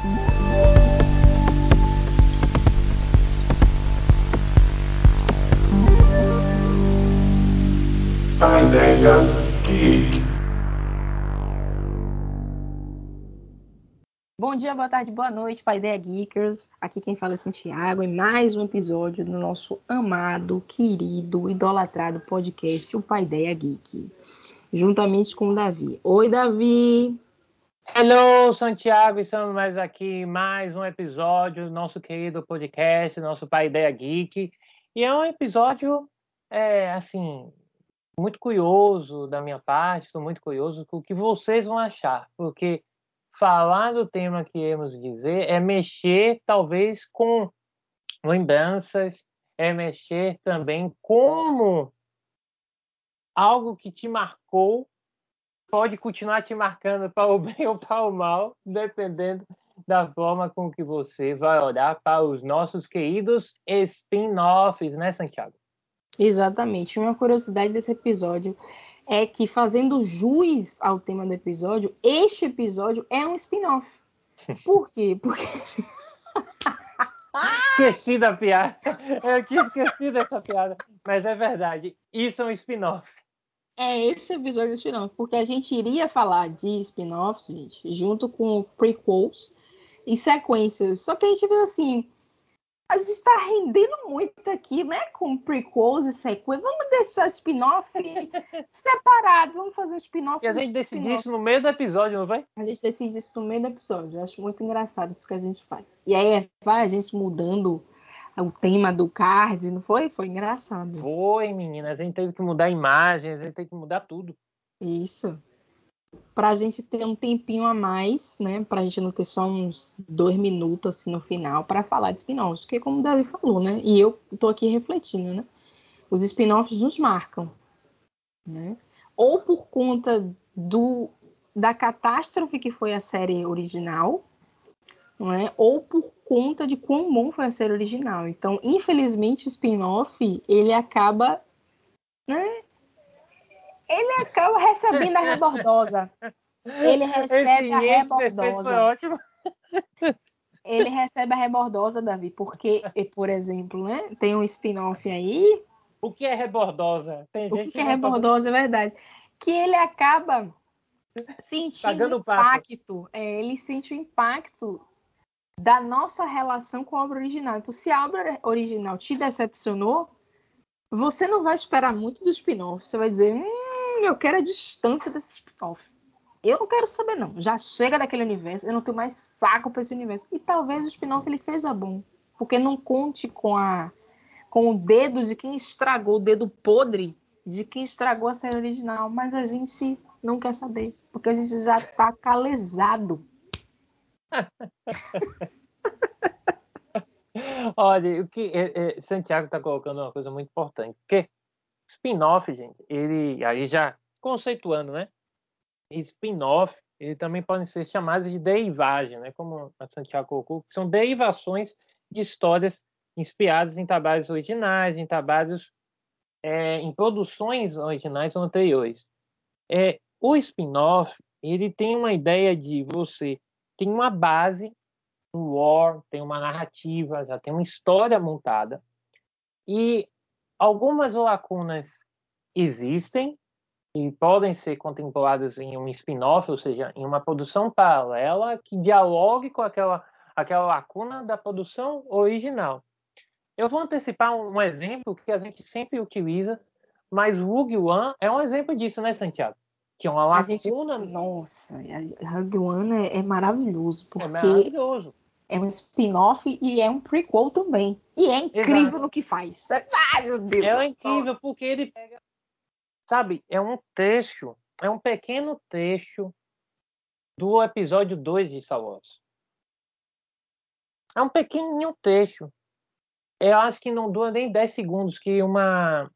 Ideia. Bom dia, boa tarde, boa noite, Paideia Geekers. Aqui quem fala é Santiago em mais um episódio do nosso amado, querido, idolatrado podcast, o Paideia Geek. Juntamente com o Davi. Oi, Davi! Hello, Santiago, estamos mais aqui, mais um episódio do nosso querido podcast, nosso Paideia Geek. E é um episódio, é, assim, muito curioso da minha parte, estou muito curioso com o que vocês vão achar, porque falar do tema que iremos dizer é mexer talvez com lembranças, é mexer também como algo que te marcou pode continuar te marcando para o bem ou para o mal, dependendo da forma com que você vai olhar para os nossos queridos spin-offs, né, Santiago? Exatamente. Uma curiosidade desse episódio é que, fazendo jus ao tema do episódio, este episódio é um spin-off. Por quê? Porque. esqueci da piada. Eu tinha esquecido dessa piada. Mas é verdade. Isso é um spin-off. É esse episódio do spin-off. Porque a gente iria falar de spin-offs, gente, junto com prequels e sequências. Só que a gente viu assim a gente está rendendo muito aqui, né? Com prequels e sequências. Vamos deixar spin-off separado. Vamos fazer um spin-off. E a gente decidiu isso no meio do episódio, não vai? A gente decide isso no meio do episódio. Eu acho muito engraçado isso que a gente faz. E aí vai a gente mudando o tema do card, não foi? Foi engraçado. Isso. Foi, menina. A gente teve que mudar a imagem, a gente teve que mudar tudo. Isso para a gente ter um tempinho a mais, né? Para a gente não ter só uns dois minutos assim no final para falar de spin-offs, porque como o Davi falou, né? E eu tô aqui refletindo, né? Os spin-offs nos marcam, né? Ou por conta do da catástrofe que foi a série original, não é? Ou por conta de quão bom foi a série original. Então, infelizmente, o spin-off ele acaba né, ele acaba recebendo a rebordosa. Ele recebe a rebordosa. ótimo. Ele recebe a rebordosa, Davi, porque, por exemplo, né, tem um spin-off aí. O que é rebordosa? Tem o que, que é rebordosa, é verdade. Que ele acaba sentindo o impacto. É, ele sente o impacto da nossa relação com a obra original. Então, se a obra original te decepcionou, você não vai esperar muito do spin-off. Você vai dizer, hum, eu quero a distância desse spin-off. Eu não quero saber, não. Já chega daquele universo, eu não tenho mais saco para esse universo. E talvez o spin-off ele seja bom. Porque não conte com a com o dedo de quem estragou, o dedo podre de quem estragou a série original. Mas a gente não quer saber. Porque a gente já tá calejado. Olha, o que é, é, Santiago está colocando uma coisa muito importante. Porque Spin-off, gente, ele aí já conceituando, né? Spin-off, ele também podem ser chamados de derivagem, né? Como a Santiago colocou, são derivações de histórias inspiradas em trabalhos originais, em trabalhos é, em produções originais ou anteriores. É, o spin-off ele tem uma ideia de você tem uma base, um lore, tem uma narrativa, já tem uma história montada e Algumas lacunas existem e podem ser contempladas em um spin-off, ou seja, em uma produção paralela que dialogue com aquela, aquela lacuna da produção original. Eu vou antecipar um, exemplo que a gente sempre utiliza, mas Rogue One é um exemplo disso, né, Santiago? Que é uma lacuna. Gente, nossa, Rogue One é, é maravilhoso, porque é maravilhoso é um spin-off e é um prequel também. E é incrível Exato. no que faz. Ai, meu Deus. É incrível porque ele pega. Sabe, é um trecho, é um pequeno trecho do episódio 2 de Star Wars. É um pequenininho trecho. Eu acho que não dura nem 10 segundos que uma.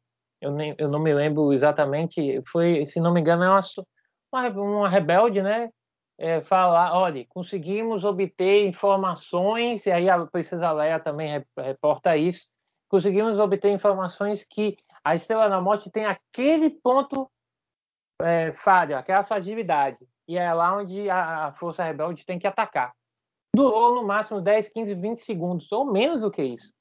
Eu, nem, eu não me lembro exatamente. Foi, se não me engano, é uma, uma, rebelde, né? é, falar, olha, conseguimos obter informações, e aí a Princesa Leia também reporta isso, conseguimos obter informações que a Estrela da Morte tem aquele ponto é, falho, aquela fragilidade, e é lá onde a, a Força Rebelde tem que atacar. durou no máximo 10, 15, 20 segundos, ou menos do que isso.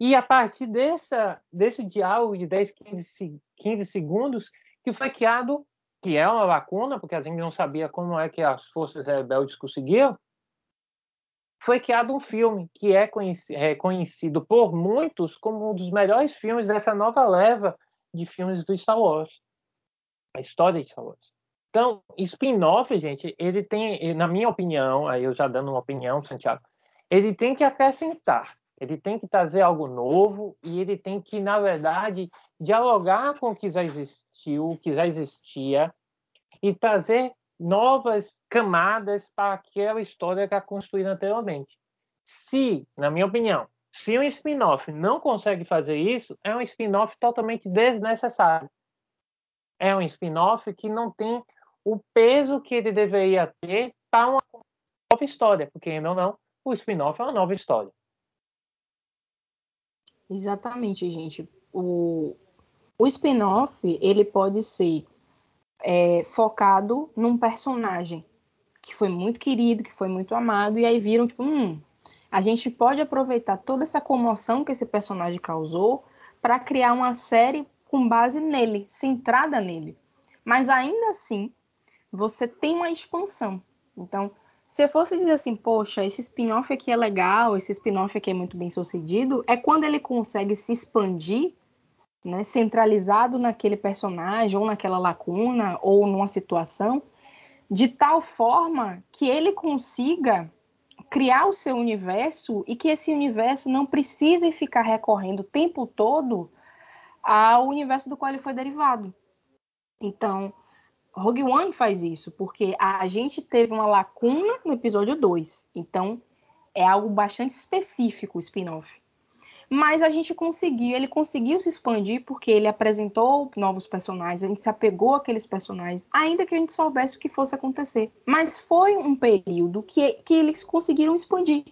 E a partir dessa, desse diálogo de 10, 15, 15 segundos, que foi criado, que é uma lacuna, porque a gente não sabia como é que as forças rebeldes conseguiam, foi criado um filme que é reconhecido por muitos como um dos melhores filmes dessa nova leva de filmes do Star Wars. A história de Star Wars. Então, spin-off, gente, ele tem, na minha opinião, aí eu já dando uma opinião, Santiago, ele tem que acrescentar, ele tem que trazer algo novo e ele tem que, na verdade, dialogar com o que já existiu, o que já existia e trazer novas camadas para aquela história que é construída anteriormente. Se, na minha opinião, se um spin-off não consegue fazer isso, é um spin-off totalmente desnecessário. É um spin-off que não tem o peso que ele deveria ter para uma nova história, porque ainda não, o spin-off é uma nova história. Exatamente, gente. O, o spin-off ele pode ser é, focado num personagem que foi muito querido, que foi muito amado, e aí viram, tipo, hum, a gente pode aproveitar toda essa comoção que esse personagem causou para criar uma série com base nele, centrada nele. Mas ainda assim, você tem uma expansão. Então, se eu fosse dizer assim, poxa, esse spin-off aqui é legal, esse spin-off aqui é muito bem sucedido, é quando ele consegue se expandir, né, centralizado naquele personagem, ou naquela lacuna, ou numa situação, de tal forma que ele consiga criar o seu universo e que esse universo não precise ficar recorrendo o tempo todo ao universo do qual ele foi derivado. Então, Rogue One faz isso, porque a gente teve uma lacuna no episódio 2. Então, é algo bastante específico o spin-off. Mas a gente conseguiu, ele conseguiu se expandir porque ele apresentou novos personagens, a gente se apegou àqueles personagens, ainda que a gente soubesse o que fosse acontecer. Mas foi um período que, que eles conseguiram expandir.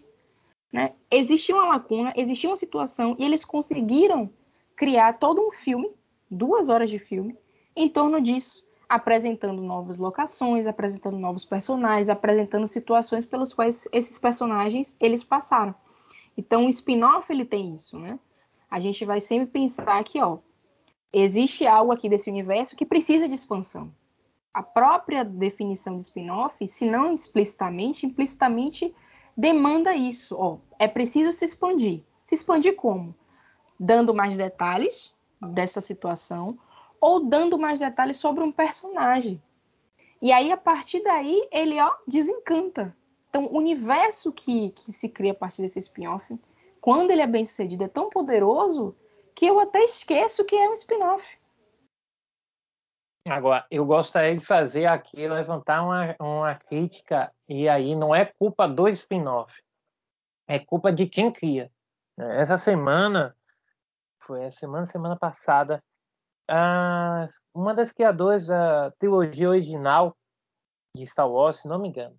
Né? Existia uma lacuna, existia uma situação, e eles conseguiram criar todo um filme, duas horas de filme, em torno disso apresentando novas locações, apresentando novos personagens, apresentando situações pelas quais esses personagens eles passaram. Então o spin-off ele tem isso, né? A gente vai sempre pensar que, ó, existe algo aqui desse universo que precisa de expansão. A própria definição de spin-off, se não explicitamente, implicitamente demanda isso, ó, é preciso se expandir. Se expandir como? Dando mais detalhes dessa situação, ou dando mais detalhes sobre um personagem. E aí, a partir daí, ele ó, desencanta. Então, o universo que, que se cria a partir desse spin-off, quando ele é bem sucedido, é tão poderoso que eu até esqueço que é um spin-off. Agora, eu gostaria de fazer aqui, levantar uma, uma crítica, e aí não é culpa do spin-off, é culpa de quem cria. Essa semana, foi a semana, semana passada, a, uma das criadoras da trilogia original de Star Wars, se não me engano,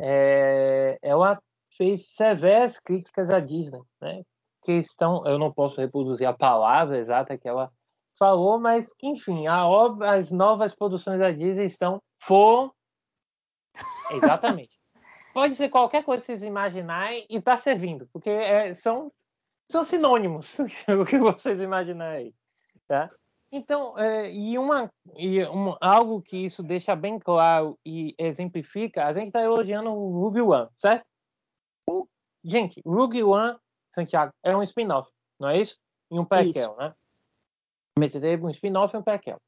é, ela fez severas críticas à Disney, né? Que estão, eu não posso reproduzir a palavra exata que ela falou, mas enfim, obra, as novas produções da Disney estão foram exatamente. Pode ser qualquer coisa que vocês imaginarem e está servindo, porque é, são são sinônimos o que vocês imaginarem aí, tá? Então, é, e, uma, e uma, algo que isso deixa bem claro e exemplifica, a gente está elogiando o Ruby One, certo? O, gente, Ruby One, Santiago, é um spin-off, não é isso? E um prequel, né? Mas teve um spin-off e um prequel.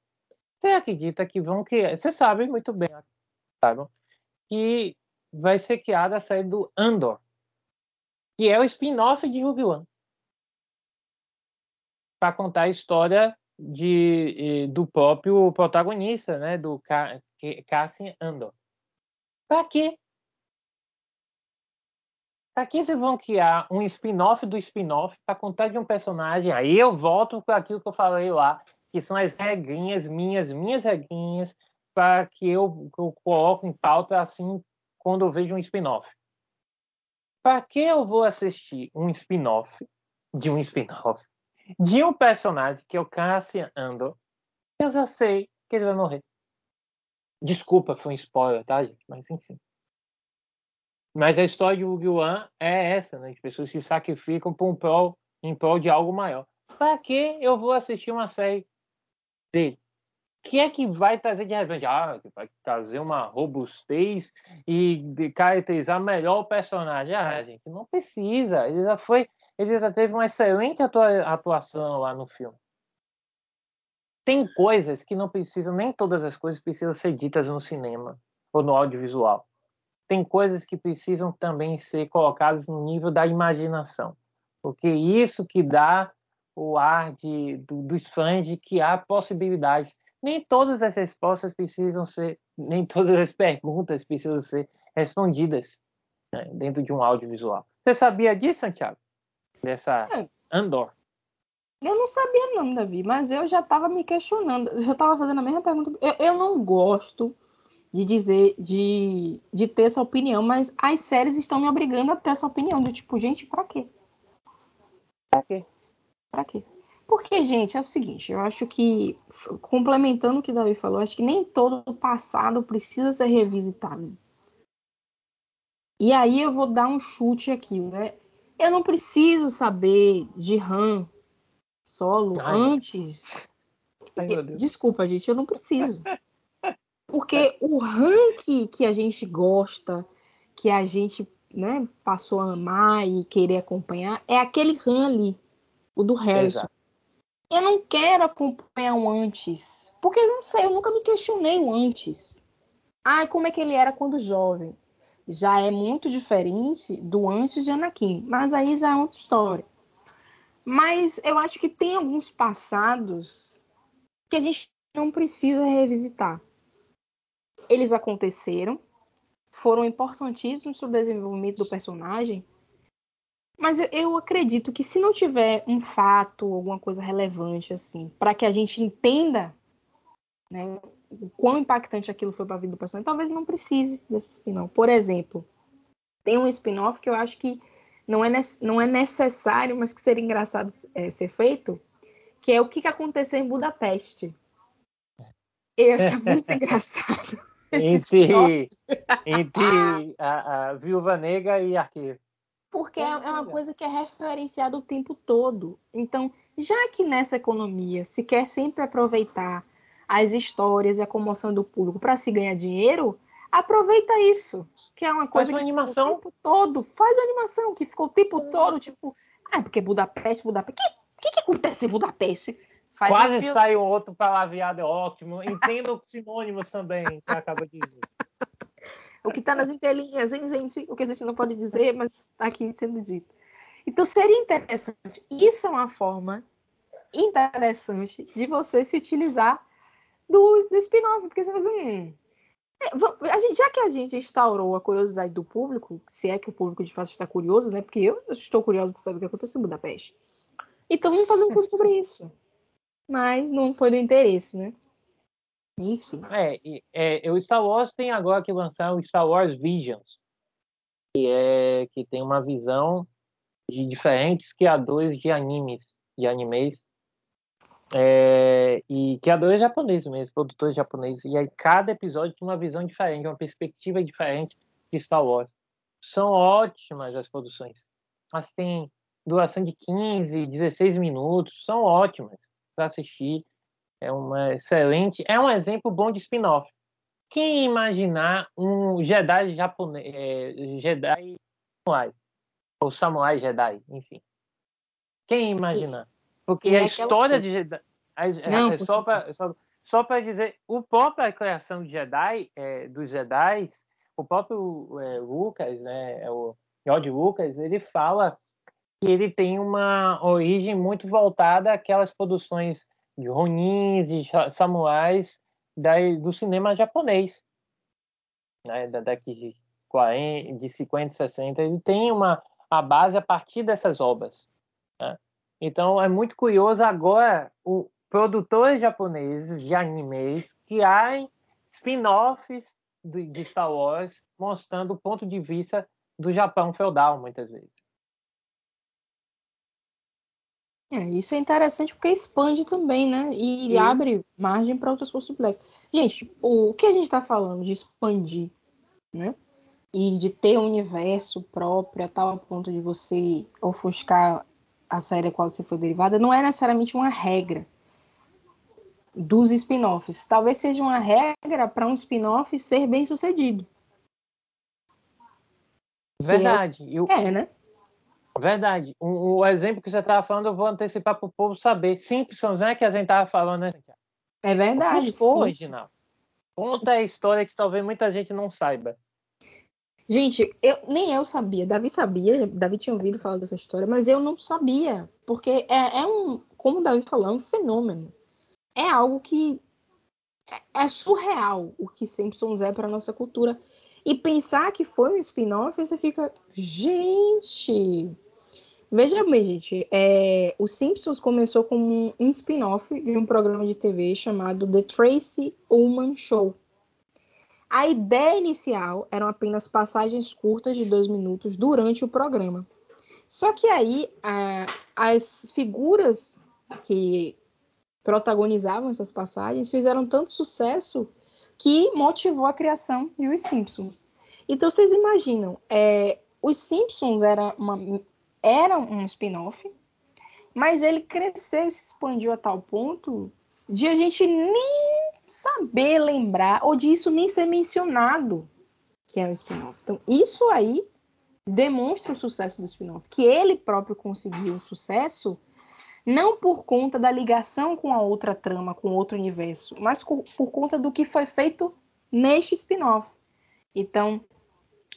Você acredita que vão criar... Você sabe muito bem, sabe? Que vai ser criada a série do Andor, que é o spin-off de Ruby One. Para contar a história de, do próprio protagonista, né, do Cassian Andor. Para quê? Para que vocês vão criar um spin-off do spin-off para contar de um personagem? Aí eu volto para aquilo que eu falei lá, que são as regrinhas minhas, minhas regrinhas, para que eu, que eu coloco em pauta assim quando eu vejo um spin-off. Para que eu vou assistir um spin-off de um spin-off de um personagem que é o Cassian Andor, eu já sei que ele vai morrer. Desculpa, foi um spoiler, tá, gente? Mas enfim. Mas a história de Yu-Gi-Oh! é essa, né? As pessoas se sacrificam por um prol, em prol de algo maior. Para que eu vou assistir uma série dele? O que é que vai trazer de revenge? Ah, vai trazer uma robustez e caracterizar melhor o personagem. Ah, gente, não precisa. Ele já foi, ele já teve uma excelente atuação lá no filme. Tem coisas que não precisam, nem todas as coisas precisam ser ditas no cinema ou no audiovisual tem coisas que precisam também ser colocadas no nível da imaginação, porque isso que dá o ar de, do, dos fãs de que há possibilidades. Nem todas as respostas precisam ser, nem todas as perguntas precisam ser respondidas né, dentro de um audiovisual. Você sabia disso, Santiago? Dessa é. Andor? Eu não sabia não, Davi, mas eu já estava me questionando, já estava fazendo a mesma pergunta. Eu, eu não gosto de dizer, de, de ter essa opinião, mas as séries estão me obrigando a ter essa opinião. De tipo, gente, pra quê? Pra quê? Pra quê? Porque, gente, é o seguinte, eu acho que, complementando o que o Davi falou, acho que nem todo o passado precisa ser revisitado. E aí eu vou dar um chute aqui, né? Eu não preciso saber de Han solo Ai, antes. Ai, Desculpa, gente, eu não preciso. Porque o ranking que a gente gosta, que a gente né, passou a amar e querer acompanhar, é aquele RAM ali, o do Harrison. Exato. Eu não quero acompanhar o antes. Porque não sei, eu nunca me questionei o antes. Ah, como é que ele era quando jovem? Já é muito diferente do antes de Anakin. Mas aí já é outra história. Mas eu acho que tem alguns passados que a gente não precisa revisitar eles aconteceram, foram importantíssimos para o desenvolvimento do personagem, mas eu, acredito que se não tiver um fato, alguma coisa relevante assim, para que a gente entenda né, o quão impactante aquilo foi para a vida do personagem, talvez não precise desse spin-off. Por exemplo, tem um spin-off que eu acho que não é, não é necessário, mas que seria engraçado é, ser feito, que é o que, que aconteceu em Budapeste. Eu acho muito engraçado entre, entre a, a Viúva Negra e Arqueiro. Porque é, é uma coisa que é referenciada o tempo todo. Então, já que nessa economia se quer sempre aproveitar as histórias e a comoção do público para se ganhar dinheiro, aproveita isso. Que é uma coisa Faz uma que animação. o tempo todo. Faz uma animação que ficou o tempo todo, tipo, ah, porque Budapeste, Budapeste. O que, que, que acontece em Budapeste? Faz Quase um sai um outro palavreado, é ótimo. Entenda os sinônimos também, que acaba de dizer. o que está nas entrelinhas, hein, gente? O que a gente não pode dizer, mas está aqui sendo dito. Então seria interessante. Isso é uma forma interessante de você se utilizar do, do spin-off, porque você vai dizer, hum, é, gente, já que a gente instaurou a curiosidade do público, se é que o público de fato está curioso, né? Porque eu estou curioso para saber o que aconteceu em Budapeste. Então vamos fazer um filme sobre isso mas não foi do interesse, né? Enfim. É, é, o Star Wars tem agora que lançar o Star Wars Visions, que é que tem uma visão de diferentes criadores de animes, de animes, é, e criadores japoneses mesmo, produtores japoneses, e aí cada episódio tem uma visão diferente, uma perspectiva diferente de Star Wars. São ótimas as produções. Mas tem duração de 15, 16 minutos, são ótimas para assistir. É uma excelente, é um exemplo bom de spin-off. Quem imaginar um Jedi japonês, é, Jedi samurai, ou samurai Jedi, enfim. Quem imaginar? Porque e a é história de Jedi, Não, é, só para só, só para dizer, o própria criação de Jedi, é, dos Jedi, o próprio é, Lucas, né, é o George Lucas, ele fala que ele tem uma origem muito voltada àquelas produções de Ronins e samurais da, do cinema japonês, né, da década de, 40, de 50, 60. Ele tem uma a base a partir dessas obras. Né? Então é muito curioso agora o produtores japoneses de animes criarem spin-offs de Star Wars mostrando o ponto de vista do Japão feudal muitas vezes. É, isso é interessante porque expande também, né? E abre margem para outras possibilidades. Gente, o que a gente está falando de expandir, né? e de ter um universo próprio a tal ponto de você ofuscar a série a qual você foi derivada, não é necessariamente uma regra dos spin-offs. Talvez seja uma regra para um spin-off ser bem sucedido. Verdade. É, eu... é, né? Verdade. O, o, exemplo que você estava falando, eu vou antecipar para o povo saber. Simpsons, né? Que a gente estava falando, né? É verdade. O original. Conta a história que talvez muita gente não saiba. Gente, eu, nem eu sabia. Davi sabia, Davi tinha ouvido falar dessa história, mas eu não sabia. Porque é, é um, como o Davi falou, é um fenômeno. É algo que é, é surreal o que Simpsons é para nossa cultura. E pensar que foi um spin-off, você fica, gente. Veja bem, gente, é, o Simpsons começou como um spin-off de um programa de TV chamado The Tracy Ullman Show. A ideia inicial eram apenas passagens curtas de dois minutos durante o programa. Só que aí a, as figuras que protagonizavam essas passagens fizeram tanto sucesso que motivou a criação de Os Simpsons. Então vocês imaginam, é, Os Simpsons era, uma, era um spin-off, mas ele cresceu e se expandiu a tal ponto de a gente nem saber lembrar, ou disso nem ser mencionado que é um spin-off. Então, isso aí demonstra o sucesso do spin-off, que ele próprio conseguiu o sucesso não por conta da ligação com a outra trama, com outro universo, mas por conta do que foi feito neste spin-off. Então,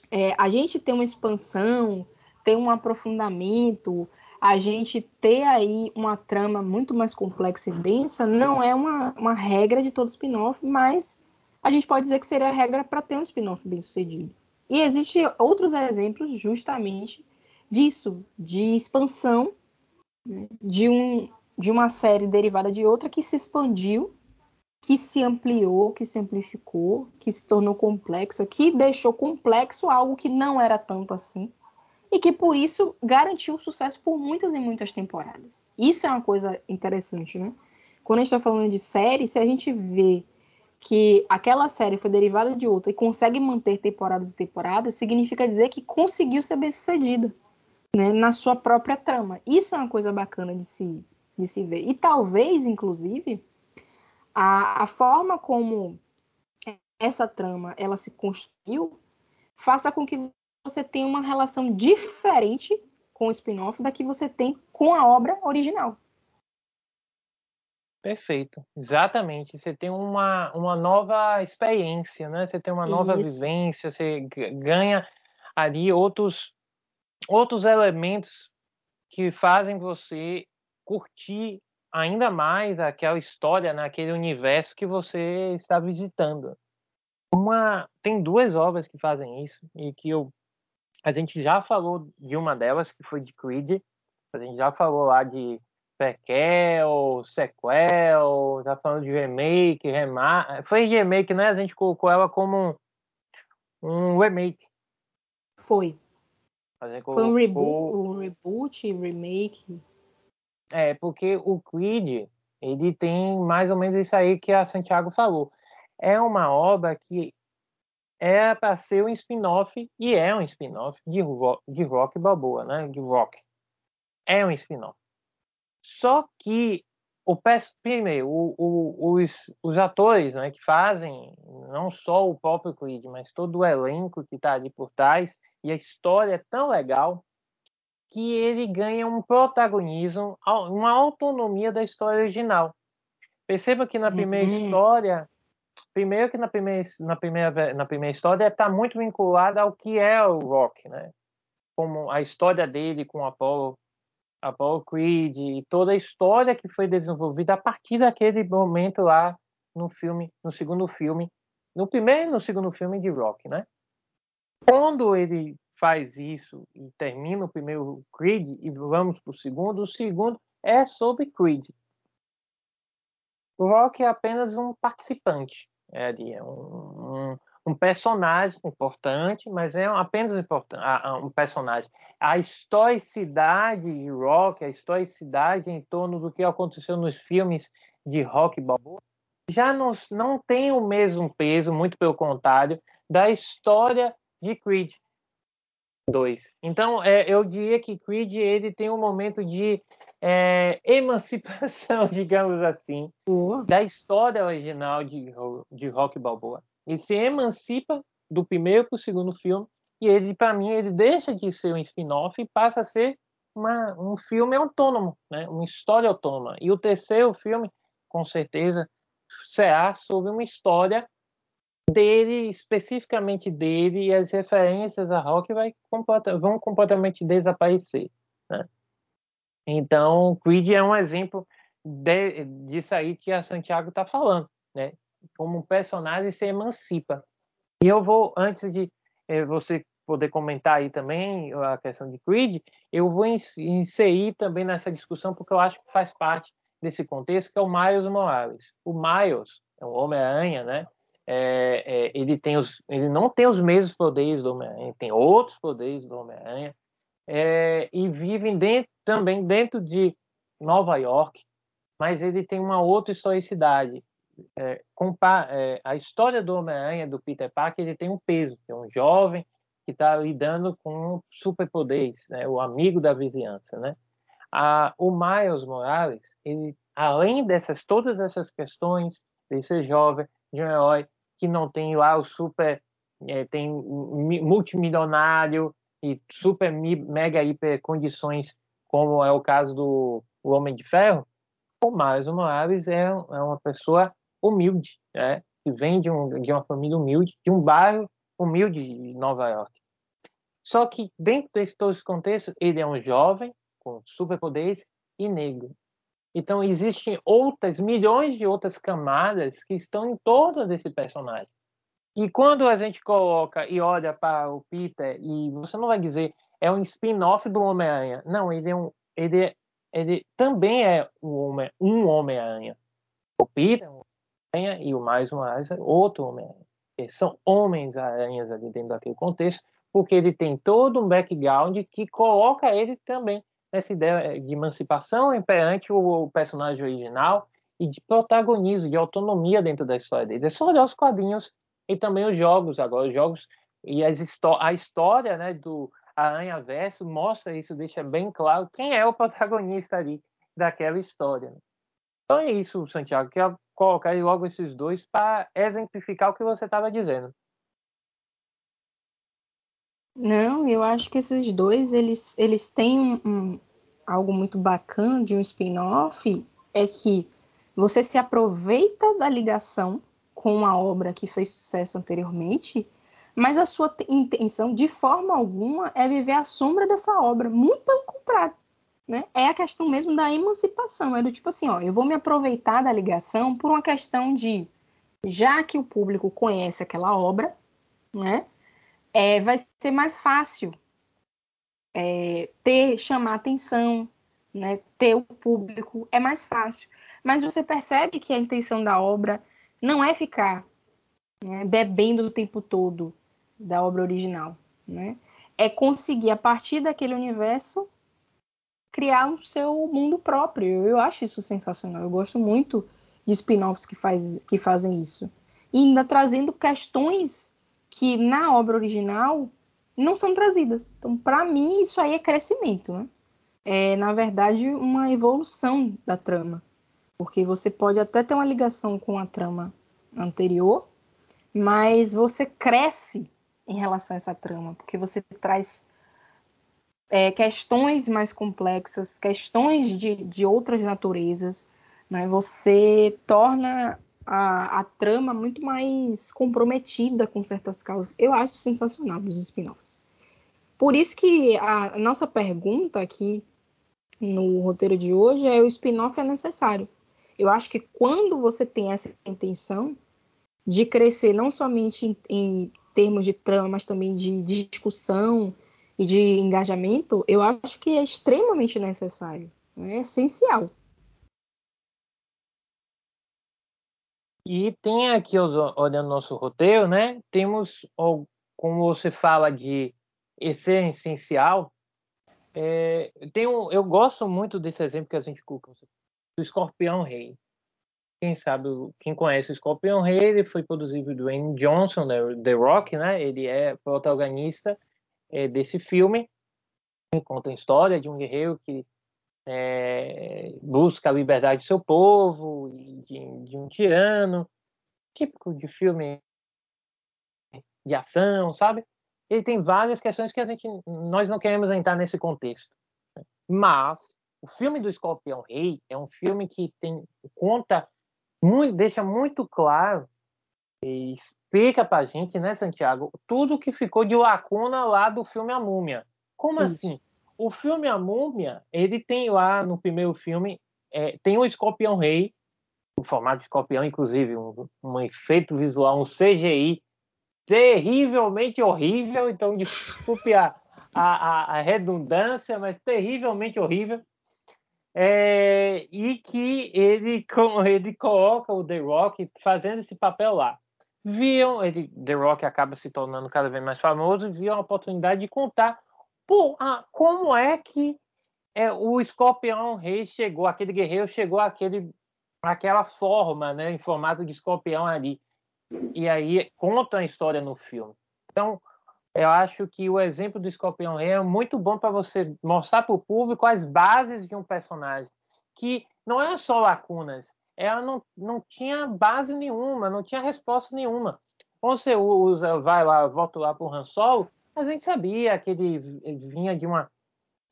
é, a gente tem uma expansão, tem um aprofundamento, a gente ter aí uma trama muito mais complexa e densa não é uma, uma regra de todo spin-off, mas a gente pode dizer que seria a regra para ter um spin-off bem sucedido. E existem outros exemplos justamente disso, de expansão né, de, um, de uma série derivada de outra que se expandiu, que se ampliou, que se amplificou, que se tornou complexa, que deixou complexo algo que não era tanto assim e que por isso garantiu sucesso por muitas e muitas temporadas. Isso é uma coisa interessante, né? Quando a gente está falando de série, se a gente vê que aquela série foi derivada de outra e consegue manter temporadas e temporadas, significa dizer que conseguiu ser bem sucedida né, na sua própria trama. Isso é uma coisa bacana de se, de se ver. E talvez, inclusive, a, a forma como essa trama ela se construiu faça com que você tenha uma relação diferente com o spin-off da que você tem com a obra original. Perfeito, exatamente. Você tem uma, uma nova experiência, né? Você tem uma nova Isso. vivência, você ganha ali outros outros elementos que fazem você curtir ainda mais aquela história, naquele né, universo que você está visitando. Uma, tem duas obras que fazem isso e que eu, a gente já falou de uma delas que foi de Creed, a gente já falou lá de prequel, sequel, já falando de remake, remake, foi remake, né? A gente colocou ela como um remake. Foi. Foi um reboot, um reboot, remake. É, porque o Creed, ele tem mais ou menos isso aí que a Santiago falou. É uma obra que é para ser um spin-off, e é um spin-off de, rock, de Rock Balboa, né? De Rock. É um spin-off. Só que o primeiro, o, o, os, os atores né, que fazem não só o próprio Creed, mas todo o elenco que está ali por trás, e a história é tão legal que ele ganha um protagonismo, uma autonomia da história original. Perceba que na primeira uhum. história, primeiro que na primeira, na primeira, na primeira história está muito vinculada ao que é o rock, né? Como a história dele com Apollo Apollo Creed e toda a história que foi desenvolvida a partir daquele momento lá no filme, no segundo filme, no primeiro e no segundo filme de Rock, né? Quando ele faz isso e termina o primeiro Creed e vamos para o segundo, o segundo é sobre Creed. O Rock é apenas um participante, é é um, um um personagem importante, mas é apenas um personagem. A historicidade de rock, a historicidade em torno do que aconteceu nos filmes de rock balboa, já não, não tem o mesmo peso, muito pelo contrário, da história de Creed 2. Então, é, eu diria que Creed ele tem um momento de é, emancipação, digamos assim, da história original de, de Rock Balboa. Ele se emancipa do primeiro para o segundo filme e ele, para mim, ele deixa de ser um spin-off e passa a ser uma, um filme autônomo, né? uma história autônoma. E o terceiro filme, com certeza, será sobre uma história dele, especificamente dele, e as referências a rock vai, vão completamente desaparecer. Então, Creed é um exemplo de, disso aí que a Santiago está falando, né? Como um personagem se emancipa. E eu vou, antes de eh, você poder comentar aí também a questão de Creed, eu vou inserir também nessa discussão, porque eu acho que faz parte desse contexto, que é o Miles Morales. O Miles é um Homem-Aranha, né? É, é, ele, tem os, ele não tem os mesmos poderes do Homem-Aranha, tem outros poderes do Homem-Aranha, é, e vive dentro, também dentro de Nova York, mas ele tem uma outra historicidade. É, é, a história do Homem-Aranha, do Peter Parker, ele tem um peso, é um jovem que está lidando com superpoderes, né? o amigo da vizinhança, né? A, o Miles Morales, ele, além dessas todas essas questões de ser jovem, de um herói que não tem lá o super, é, tem multimilionário e super mega hiper condições, como é o caso do o Homem de Ferro, o Miles Morales é, é uma pessoa humilde, né? que vem de, um, de uma família humilde, de um bairro humilde de Nova York. Só que dentro desse todo esse contexto, ele é um jovem com superpoderes e negro. Então existem outras milhões de outras camadas que estão em torno desse personagem. E quando a gente coloca e olha para o Peter e você não vai dizer é um spin-off do Homem-Aranha. Não, ele é um ele ele também é um homem um Homem-Aranha. O Peter é um Homem-Aranha e o mais um é outro Homem-Aranha. São homens-aranhas ali dentro daquele contexto porque ele tem todo um background que coloca ele também nessa ideia de emancipação perante o personagem original e de protagonismo, de autonomia dentro da história dele. É só olhar os quadrinhos e também os jogos agora, os jogos e as, a história né, do Aranha Verso mostra isso, deixa bem claro quem é o protagonista ali daquela história. Né? Então é isso, Santiago, que colocar logo esses dois para exemplificar o que você estava dizendo. Não, eu acho que esses dois, eles, eles têm um, algo muito bacana de um spin-off, é que você se aproveita da ligação com a obra que fez sucesso anteriormente, mas a sua intenção, de forma alguma, é viver à sombra dessa obra. Muito pelo contrário. Né? É a questão mesmo da emancipação. É do tipo assim, ó, eu vou me aproveitar da ligação por uma questão de, já que o público conhece aquela obra, né? é, vai ser mais fácil é, ter, chamar atenção, né, ter o público, é mais fácil. Mas você percebe que a intenção da obra não é ficar né, bebendo o tempo todo da obra original, né? É conseguir, a partir daquele universo, criar o seu mundo próprio. Eu acho isso sensacional. Eu gosto muito de spin-offs que, faz, que fazem isso. E ainda trazendo questões que na obra original não são trazidas. Então, para mim, isso aí é crescimento, né? É, na verdade, uma evolução da trama. Porque você pode até ter uma ligação com a trama anterior, mas você cresce em relação a essa trama, porque você traz é, questões mais complexas, questões de, de outras naturezas, né? você torna a, a trama muito mais comprometida com certas causas. Eu acho sensacional dos spin-offs. Por isso que a nossa pergunta aqui no roteiro de hoje é o spin-off é necessário. Eu acho que quando você tem essa intenção de crescer não somente em, em termos de trama, mas também de, de discussão e de engajamento, eu acho que é extremamente necessário, é essencial. E tem aqui, olhando nosso roteiro, né? Temos, como você fala de ser essencial, é, tem um, eu gosto muito desse exemplo que a gente colocou, do escorpião rei. quem sabe, quem conhece o Scorpion Rei, ele foi produzido por Dwayne Johnson, né, The Rock, né? Ele é protagonista é, desse filme. Conta a história de um guerreiro que é, busca a liberdade do seu povo, de, de um tirano, típico de filme de ação, sabe? Ele tem várias questões que a gente, nós não queremos entrar nesse contexto. Mas o filme do Escorpião Rei é um filme que tem conta muito, deixa muito claro e explica pra gente, né, Santiago, tudo que ficou de lacuna lá do filme A Múmia. Como Isso. assim? O filme A Múmia, ele tem lá no primeiro filme, é, tem o Escorpião Rei, em formato de escorpião, inclusive, um, um efeito visual, um CGI terrivelmente horrível, então desculpe a, a, a redundância, mas terrivelmente horrível. É, e que ele, ele coloca o The Rock fazendo esse papel lá. Viam, ele, The Rock acaba se tornando cada vez mais famoso, viam a oportunidade de contar Pô, ah, como é que é, o escorpião rei chegou, aquele guerreiro chegou àquele, àquela forma, né, em formato de escorpião ali. E aí conta a história no filme. Então, eu acho que o exemplo do escorpião rei é muito bom para você mostrar para o público as bases de um personagem, que não é só lacunas, ela não, não tinha base nenhuma, não tinha resposta nenhuma. Quando você usa, vai lá, volta lá para o Han Solo, a gente sabia que ele vinha de uma,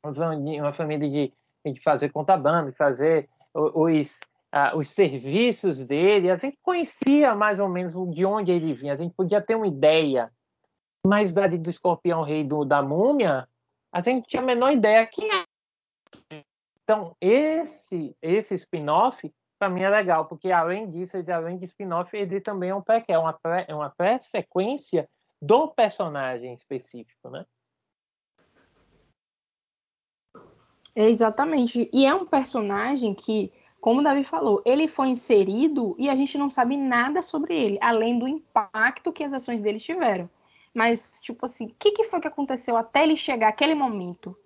uma família de, de fazer contabando, de fazer os, uh, os serviços dele. A gente conhecia mais ou menos de onde ele vinha, a gente podia ter uma ideia. Mas da do escorpião rei do, da múmia, a gente tinha a menor ideia quem é. Então, esse, esse spin-off, para mim, é legal, porque além disso, ele, além de spin-off, ele também é um pré, é uma pré, é uma pré-sequência do personagem específico, né? É exatamente. E é um personagem que, como o Davi falou, ele foi inserido e a gente não sabe nada sobre ele, além do impacto que as ações dele tiveram. Mas, tipo assim, o que, que foi que aconteceu até ele chegar aquele momento?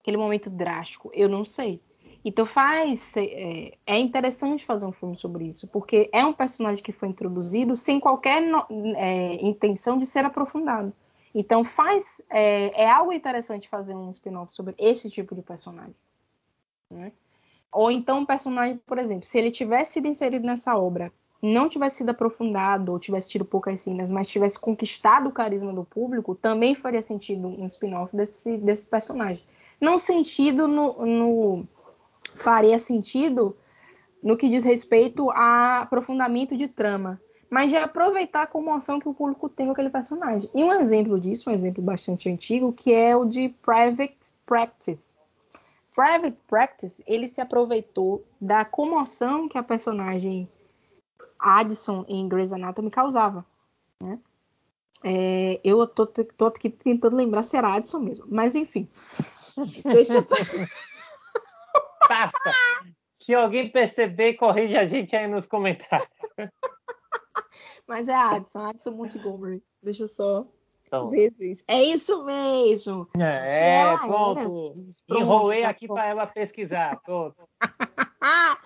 Aquele momento drástico? Eu não sei. Então faz. É, é, interessante fazer um filme sobre isso, porque é um personagem que foi introduzido sem qualquer no, é, intenção de ser aprofundado. Então faz. É, é algo interessante fazer um spin-off sobre esse tipo de personagem. Né? Ou então um personagem, por exemplo, se ele tivesse sido inserido nessa obra, não tivesse sido aprofundado, ou tivesse tido poucas cenas, mas tivesse conquistado o carisma do público, também faria sentido um spin-off desse, desse personagem. Não sentido no, no faria sentido no que diz respeito a aprofundamento de trama, mas de aproveitar a comoção que o público tem com aquele personagem. E um exemplo disso, um exemplo bastante antigo, que é o de Private Practice. Private Practice, ele se aproveitou da comoção que a personagem Addison em Grey's Anatomy causava, né? É, eu tô, tô, aqui tentando lembrar se era Addison mesmo, mas enfim. Deixa eu... passa. Se alguém perceber, corrige a gente aí nos comentários. Mas é a Adson, Adson Montgomery. Deixa eu só então. isso. É isso mesmo. É, é pronto. pronto. Enrolei aqui para ela pesquisar. Pronto.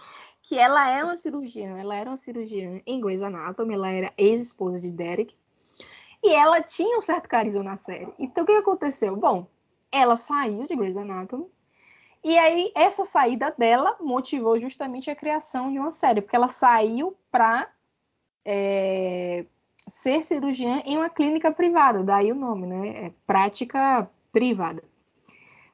que ela é uma cirurgiã. Ela era uma cirurgiã em Grey's Anatomy. Ela era ex-esposa de Derek. E ela tinha um certo carisma na série. Então, o que aconteceu? Bom, ela saiu de Grey's Anatomy e aí, essa saída dela motivou justamente a criação de uma série, porque ela saiu para é, ser cirurgiã em uma clínica privada, daí o nome, né? É prática privada.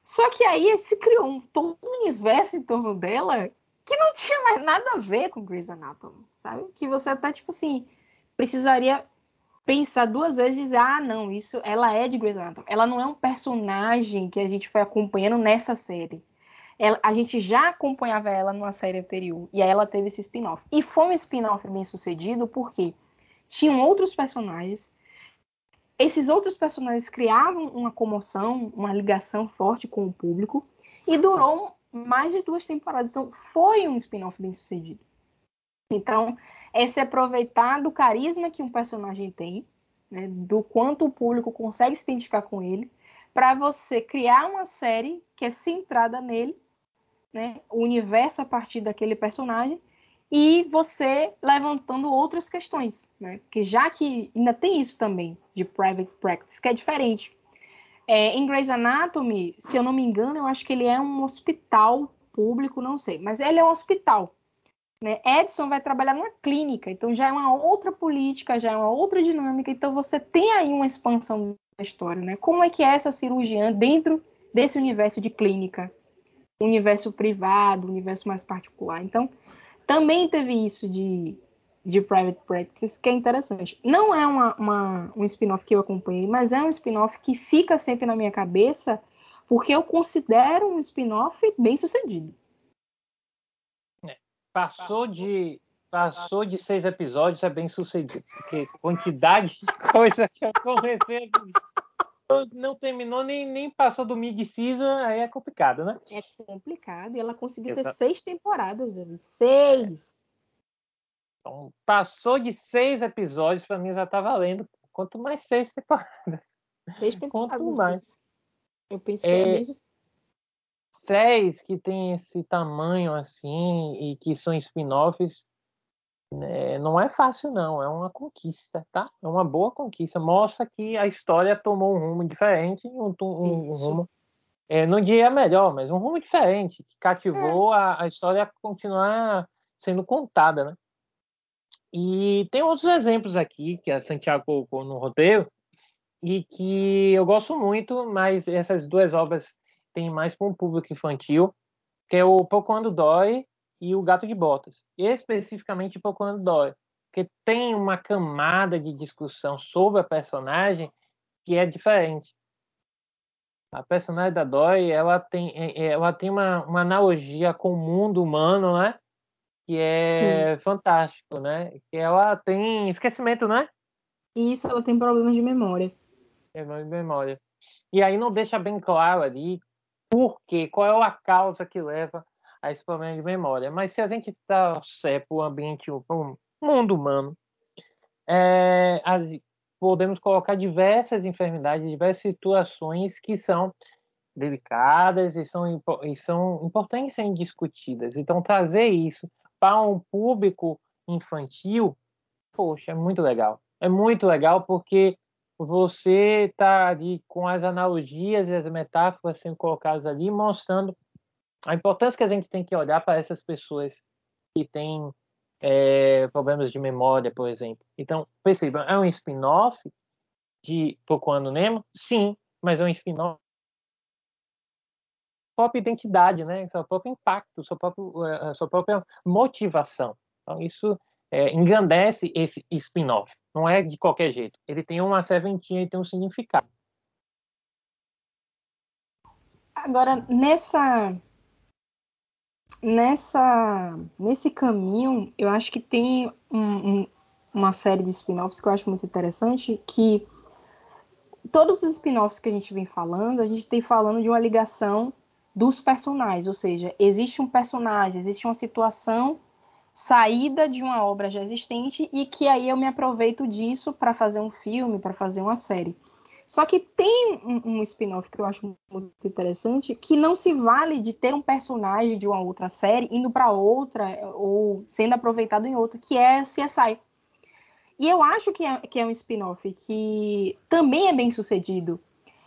Só que aí se criou um todo um universo em torno dela que não tinha mais nada a ver com Grey's Anatomy, sabe? Que você até, tipo assim, precisaria pensar duas vezes e dizer, ah, não, isso, ela é de Grey's Anatomy. Ela não é um personagem que a gente foi acompanhando nessa série ela, a gente já acompanhava ela numa série anterior. E aí ela teve esse spin-off. E foi um spin-off bem sucedido porque tinham outros personagens. Esses outros personagens criavam uma comoção, uma ligação forte com o público. E durou mais de duas temporadas. Então foi um spin-off bem sucedido. Então, é se aproveitar do carisma que um personagem tem, né, do quanto o público consegue se identificar com ele, para você criar uma série que é centrada nele né, o universo a partir daquele personagem e você levantando outras questões, né? Porque já que ainda tem isso também de private practice, que é diferente. É, em Grey's Anatomy, se eu não me engano, eu acho que ele é um hospital público, não sei, mas ele é um hospital. Né? Edson vai trabalhar numa clínica, então já é uma outra política, já é uma outra dinâmica, então você tem aí uma expansão da história, né? Como é que é essa cirurgiã dentro desse universo de clínica, universo privado, universo mais particular. Então, também teve isso de, de private practice, que é interessante. Não é uma, uma um spin-off que eu acompanhei, mas é um spin-off que fica sempre na minha cabeça, porque eu considero um spin-off bem sucedido. Passou de passou de seis episódios é bem sucedido, porque quantidade de coisa que aconteceu não terminou nem, nem passou do mid-season, aí é complicado, né? É complicado, e ela conseguiu Exato. ter seis temporadas, David. Seis! Então, passou de seis episódios, para mim já tá valendo. Quanto mais seis temporadas. Seis temporadas. Quanto mais. Eu penso que é, séries que tem esse tamanho assim e que são spin-offs, né, não é fácil não, é uma conquista, tá? É uma boa conquista. Mostra que a história tomou um rumo diferente, um, um, um rumo, é, não diria melhor, mas um rumo diferente, que cativou é. a, a história a continuar sendo contada, né? E tem outros exemplos aqui que a Santiago colocou no roteiro e que eu gosto muito, mas essas duas obras tem mais para um público infantil, que é o Pocoando Dói e o Gato de Botas. Especificamente Pocoando Dói, porque tem uma camada de discussão sobre a personagem que é diferente. A personagem da Dói, ela tem, é, é, ela tem uma, uma analogia com o mundo humano, né? Que é Sim. fantástico, né? Que ela tem esquecimento, né? Isso, ela tem problemas de memória. Problemas de memória. E aí não deixa bem claro ali por quê, qual é a causa que leva a esse problema de memória. Mas se a gente trouxer para o ambiente, para o mundo humano, é, as, podemos colocar diversas enfermidades, diversas situações que são delicadas e são, e são importantes serem discutidas. Então, trazer isso para um público infantil, poxa, é muito legal. É muito legal porque você está ali com as analogias e as metáforas sendo colocadas ali, mostrando a importância que a gente tem que olhar para essas pessoas que têm é, problemas de memória, por exemplo. Então, percebam, é um spin-off de Procurando Nemo? Sim, mas é um spin-off própria identidade, né? Seu próprio impacto, sua própria, sua própria motivação. Então, isso é, engrandece esse spin-off. Não é de qualquer jeito. Ele tem uma serventinha e tem um significado. Agora, nessa nessa nesse caminho, eu acho que tem um, um, uma série de spin-offs que eu acho muito interessante, que todos os spin-offs que a gente vem falando, a gente tem falando de uma ligação dos personagens, ou seja, existe um personagem, existe uma situação saída de uma obra já existente e que aí eu me aproveito disso para fazer um filme, para fazer uma série. Só que tem um, um spin-off que eu acho muito interessante, que não se vale de ter um personagem de uma outra série indo para outra ou sendo aproveitado em outra, que é CSI. E eu acho que é, que é um spin-off que também é bem sucedido,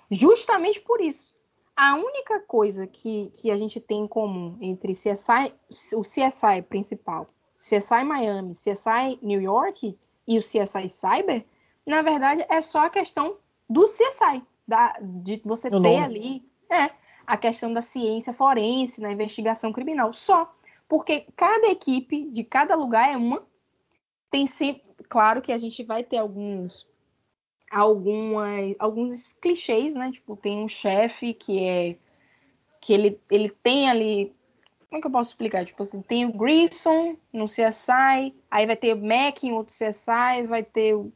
justamente por isso. A única coisa que, que a gente tem em comum entre CSI, o CSI principal CSI Miami, CSI New York e o CSI Cyber, na verdade é só a questão do CSI, da, de você ter nome. ali é, a questão da ciência forense, na investigação criminal, só. Porque cada equipe de cada lugar é uma. Tem sempre, claro que a gente vai ter alguns algumas alguns clichês, né? Tipo, tem um chefe que é que ele, ele tem ali como é que eu posso explicar? Tipo assim, tem o Grissom no CSI, aí vai ter o Mac em outro CSI, vai ter o,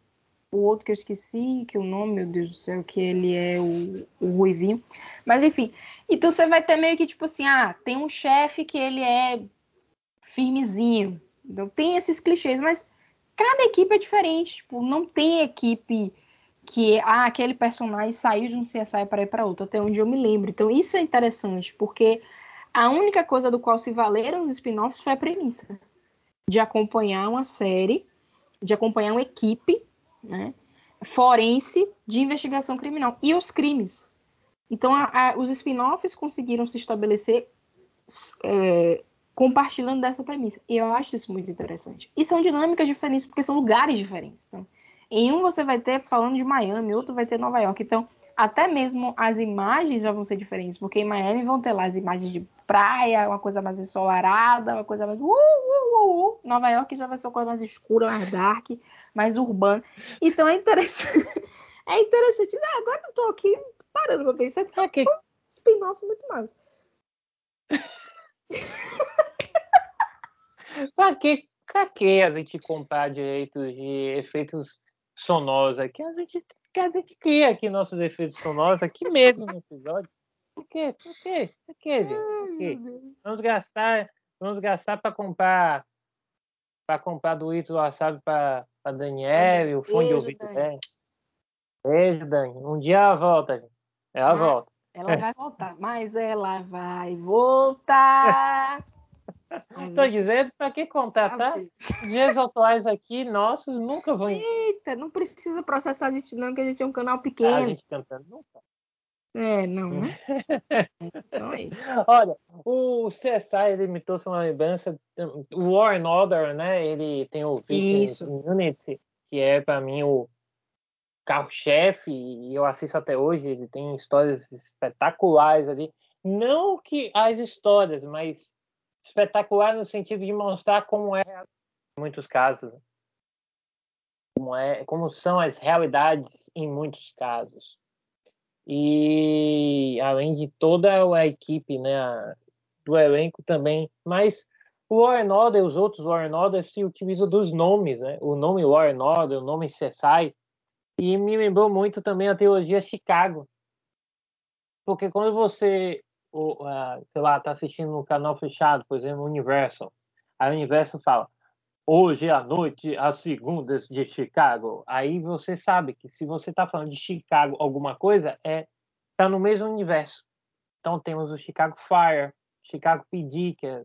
o, outro que eu esqueci, que o nome, meu Deus do céu, que ele é o, o Ruivinho. Mas enfim, então você vai ter meio que tipo assim, ah, tem um chefe que ele é firmezinho. Então tem esses clichês, mas cada equipe é diferente. Tipo, não tem equipe que ah, aquele personagem saiu de um CSI para ir para outro, até onde eu me lembro. Então isso é interessante, porque a única coisa do qual se valeram os spin-offs foi a premissa. de acompanhar uma série, de acompanhar uma equipe, né, forense de investigação criminal e os crimes. Então, a, a, os spin-offs conseguiram se estabelecer é, compartilhando dessa premissa. E eu acho isso muito interessante. E são dinâmicas diferentes, porque são lugares diferentes. Então, em um você vai ter falando de Miami, outro vai ter Nova York. Então, até mesmo as imagens já vão ser diferentes, porque em Miami vão ter lá as imagens de praia, uma coisa mais ensolarada, uma coisa mais. Uh, uh, uh, uh. Nova York já vai ser uma coisa mais escura, mais dark, mais urbana. Então é interessante. é interessante. Ah, agora eu tô aqui parando pra pensar que é okay. um spin-off muito massa. pra que, pra que a gente comprar direitos de efeitos sonoros aqui? A gente, a gente cria aqui nossos efeitos sonoros aqui mesmo no episódio. Por quê? Por quê? Por quê, gente? Por quê? Vamos gastar, vamos gastar para comprar para comprar do Ito Wasabi para Daniel, o fone de ouvido dela. Beijo, Dani. Um dia ela volta, gente. Ela ah, volta. Ela vai voltar, mas ela vai voltar. Estou dizendo para que contar, tá? Dias atuais aqui, nossos, nunca vão. Eita, não precisa processar a gente, não, que a gente é um canal pequeno. a gente cantando nunca. É, não, né? então é isso. Olha, o CSI ele me trouxe uma lembrança. O War and Order, né? Ele tem o Victim Unity, que é para mim o carro-chefe, e eu assisto até hoje. Ele tem histórias espetaculares ali. Não que as histórias, mas espetacular no sentido de mostrar como é em muitos casos. Como, é, como são as realidades em muitos casos e além de toda a equipe né, do elenco também. Mas o Warren Order, os outros Warren Order se utilizam dos nomes, né? o nome Warren Order, o nome CSI, e me lembrou muito também a teologia Chicago. Porque quando você, sei lá, está assistindo no canal fechado, por exemplo, Universal, a Universal fala, hoje à noite, as segundas de Chicago. Aí você sabe que se você está falando de Chicago alguma coisa, é tá no mesmo universo. Então temos o Chicago Fire, Chicago PD, que é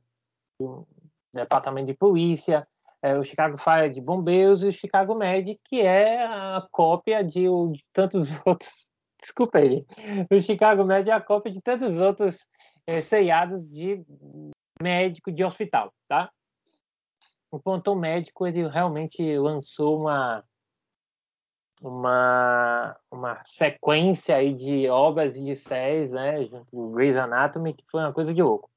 o departamento de polícia, é o Chicago Fire de bombeiros e o Chicago Med, que é a cópia de, de tantos outros. Desculpa aí. O Chicago Med é a cópia de tantos outros é, seriados de médico de hospital, tá? o Plantão Médico ele realmente lançou uma uma, uma sequência aí de obras e de séries, né, junto com Grey's Anatomy, que foi uma coisa de louco.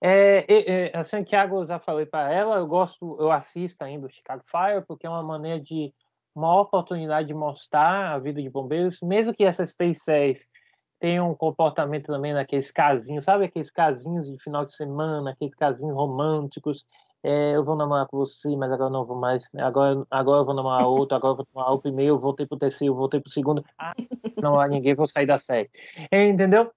É, é, a Santiago já falei para ela, eu gosto, eu assisto ainda o Chicago Fire, porque é uma maneira de uma oportunidade de mostrar a vida de bombeiros, mesmo que essas três séries tenham um comportamento também naqueles casinhos, sabe aqueles casinhos de final de semana, aqueles casinhos românticos, é, eu vou namorar com você, mas agora não vou mais. Né? Agora, agora eu vou namorar outro, agora eu vou namorar o primeiro, voltei pro terceiro, voltei pro segundo. Ah, não há ninguém, vou sair da série. Entendeu?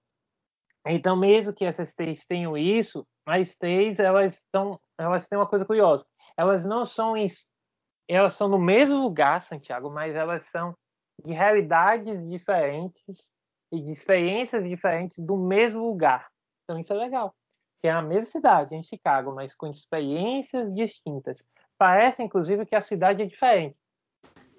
Então, mesmo que essas três tenham isso, as três, elas estão, elas têm uma coisa curiosa. Elas não são, elas são no mesmo lugar, Santiago, mas elas são de realidades diferentes e de experiências diferentes do mesmo lugar. Então, isso é legal que é a mesma cidade, em Chicago, mas com experiências distintas. Parece, inclusive, que a cidade é diferente.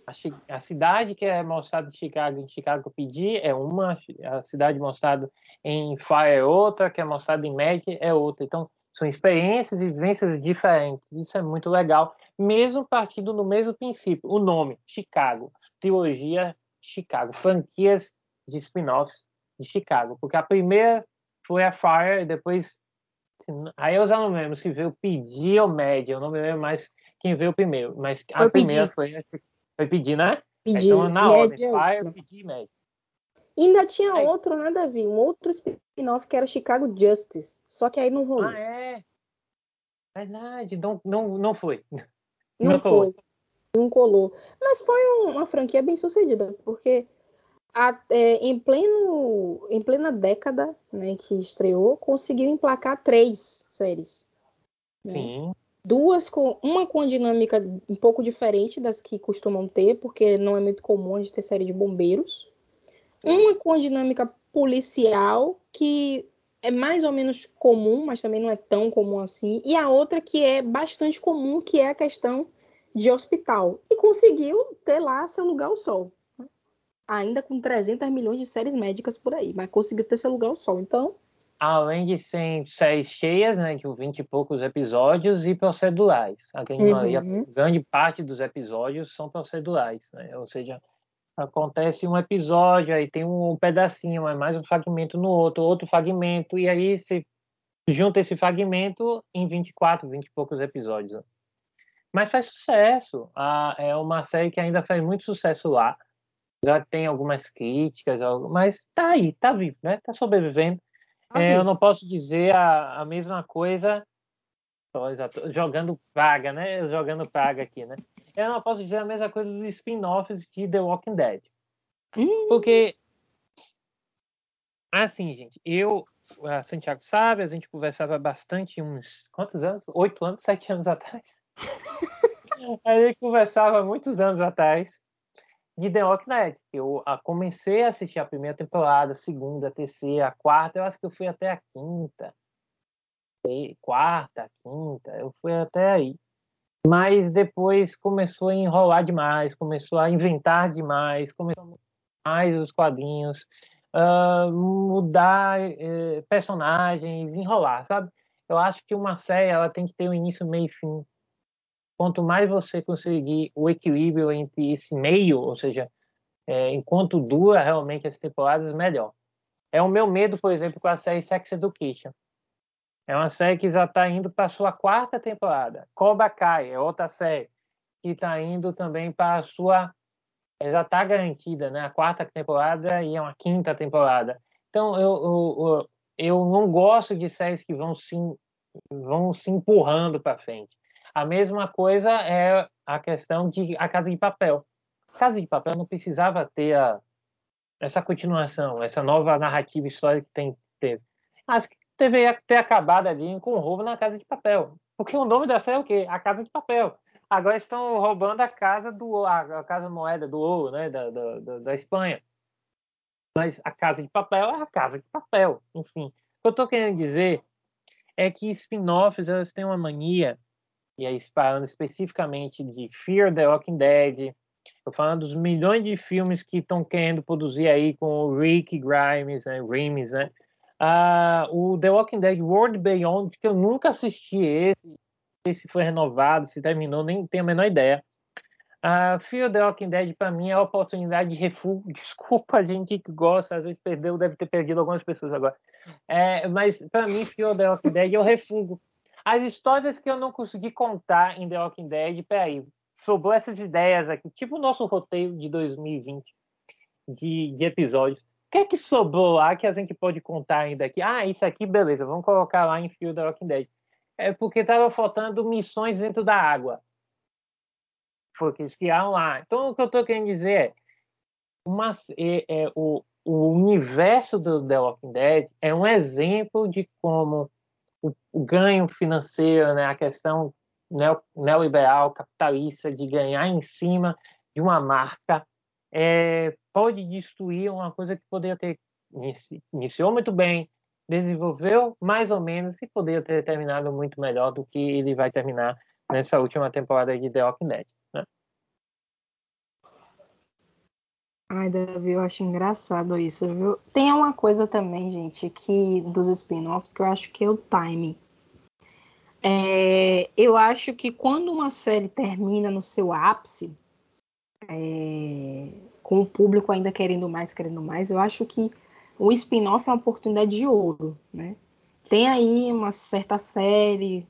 A, a cidade que é mostrada em Chicago, em Chicago PD, é uma, a cidade mostrada em Fire é outra, que é mostrada em Mag é outra. Então, são experiências e vivências diferentes. Isso é muito legal, mesmo partindo do mesmo princípio. O nome, Chicago, trilogia Chicago, franquias de spin-offs de Chicago, porque a primeira foi a Fire, e depois Aí eu já não lembro se veio pedir ou média, eu não me lembro mais quem veio primeiro, mas foi a primeira foi, foi pedir, né? Pedir, então, na ordem, Fire, pedir média. Ainda tinha aí. outro, nada ver, um outro spin-off que era Chicago Justice, só que aí não rolou. Ah, é? Verdade, não, não, não foi. Não, não foi. Não colou. Mas foi uma franquia bem sucedida, porque a, é, em, pleno, em plena década né, que estreou, conseguiu emplacar três séries. Né? Sim. Duas com uma com uma dinâmica um pouco diferente das que costumam ter, porque não é muito comum a gente ter série de bombeiros. Uma com uma dinâmica policial que é mais ou menos comum, mas também não é tão comum assim. E a outra que é bastante comum, que é a questão de hospital. E conseguiu ter lá seu lugar ao sol. Né? Ainda com 300 milhões de séries médicas por aí, mas conseguiu ter seu lugar ao sol. Então. Além de ser séries cheias, né, de 20 e poucos episódios e procedurais. A grande, uhum. grande parte dos episódios são procedurais, né? ou seja, acontece um episódio, aí tem um pedacinho, é mais um fragmento no outro, outro fragmento, e aí se junta esse fragmento em 24, 20 e poucos episódios. Mas faz sucesso. Ah, é uma série que ainda faz muito sucesso lá. Já tem algumas críticas, mas tá aí, tá vivo, né? Tá sobrevivendo. Tá é, eu não posso dizer a, a mesma coisa jogando praga, né? Jogando praga aqui, né? Eu não posso dizer a mesma coisa dos spin-offs de The Walking Dead. Hum. Porque, assim, gente, eu, a Santiago sabe, a gente conversava bastante uns, quantos anos? Oito anos, sete anos atrás. a gente conversava muitos anos atrás de The Walking Dead. Eu a, comecei a assistir a primeira temporada, a segunda, a terceira, a quarta, eu acho que eu fui até a quinta. Quarta, quinta, eu fui até aí mas depois começou a enrolar demais, começou a inventar demais, começou a mudar mais os quadrinhos, uh, mudar uh, personagens, enrolar, sabe? Eu acho que uma série ela tem que ter um início, meio e fim. Quanto mais você conseguir o equilíbrio entre esse meio, ou seja, é, enquanto dura realmente as temporadas, melhor. É o meu medo, por exemplo, com a série Sex Education. É uma série que já está indo para a sua quarta temporada. Cobra Kai é outra série que está indo também para a sua. Já está garantida, né? A quarta temporada e uma quinta temporada. Então, eu, eu, eu não gosto de séries que vão se, vão se empurrando para frente. A mesma coisa é a questão de A Casa de Papel. A Casa de Papel não precisava ter a, essa continuação, essa nova narrativa histórica que tem teve. Acho que deveria ter acabado ali com o roubo na Casa de Papel. Porque o nome da série é o quê? A Casa de Papel. Agora estão roubando a casa do a casa moeda do ouro, né, da, da, da Espanha. Mas a Casa de Papel é a Casa de Papel. Enfim, o que eu estou querendo dizer é que spin-offs elas têm uma mania, e aí falando especificamente de Fear the Walking Dead, eu falando dos milhões de filmes que estão querendo produzir aí com o Rick Grimes, né, Grimes, né, Uh, o The Walking Dead World Beyond, que eu nunca assisti esse, se foi renovado, se terminou, nem tenho a menor ideia. Uh, Fear the Walking Dead, para mim, é a oportunidade de refúgio. Desculpa a gente que gosta, às vezes perdeu, deve ter perdido algumas pessoas agora. É, mas, para mim, Fear the Walking Dead é o refúgio. As histórias que eu não consegui contar em The Walking Dead, peraí, sobrou essas ideias aqui, tipo o nosso roteiro de 2020 de, de episódios. O que é que sobrou lá que a gente pode contar ainda aqui? Ah, isso aqui, beleza, vamos colocar lá em Field the Walking Dead. É porque estava faltando missões dentro da água. Foi que eles criaram lá. Então, o que eu estou querendo dizer é, uma, é, é o, o universo do The Walking Dead é um exemplo de como o, o ganho financeiro, né, a questão neoliberal, capitalista, de ganhar em cima de uma marca é, pode destruir uma coisa que poderia ter iniciou muito bem, desenvolveu mais ou menos e poderia ter terminado muito melhor do que ele vai terminar nessa última temporada de The Walking Dead. Né? Ai, Davi, eu acho engraçado isso, viu? Tem uma coisa também, gente, que dos spin-offs que eu acho que é o timing. É, eu acho que quando uma série termina no seu ápice, é, com o público ainda querendo mais, querendo mais, eu acho que o spin-off é uma oportunidade de ouro, né? Tem aí uma certa série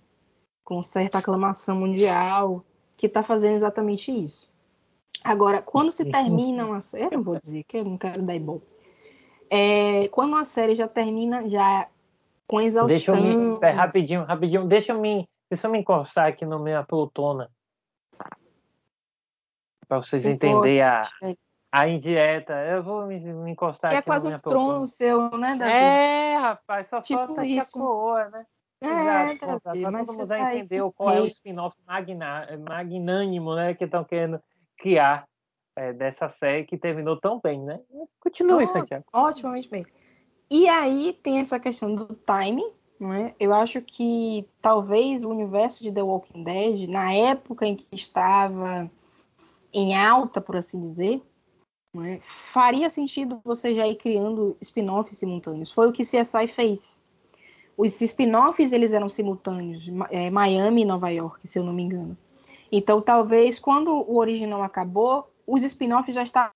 com certa aclamação mundial que está fazendo exatamente isso. Agora, quando se termina uma série, eu não vou dizer que eu não quero dar bom. É, quando uma série já termina já com exaustão. Deixa eu me, rapidinho, rapidinho, deixa eu me, deixa eu me encostar aqui no minha poltrona para vocês entenderem a, a indieta. Eu vou me, me encostar que é aqui. é quase um trono seu, né, Davi? É, rapaz, só tipo falta isso. a coroa, né? É, Exato, Davi, mas todo mundo já tá entendeu qual é o spin-off magnânimo né, que estão querendo criar é, dessa série que terminou tão bem, né? Continue, oh, Santiago. Otimamente bem. E aí tem essa questão do timing, é? Eu acho que talvez o universo de The Walking Dead, na época em que estava em alta, por assim dizer, é? faria sentido você já ir criando spin-offs simultâneos. Foi o que CSI fez. Os spin-offs eles eram simultâneos, é, Miami e Nova York, se eu não me engano. Então, talvez quando o original acabou, os spin-offs já estavam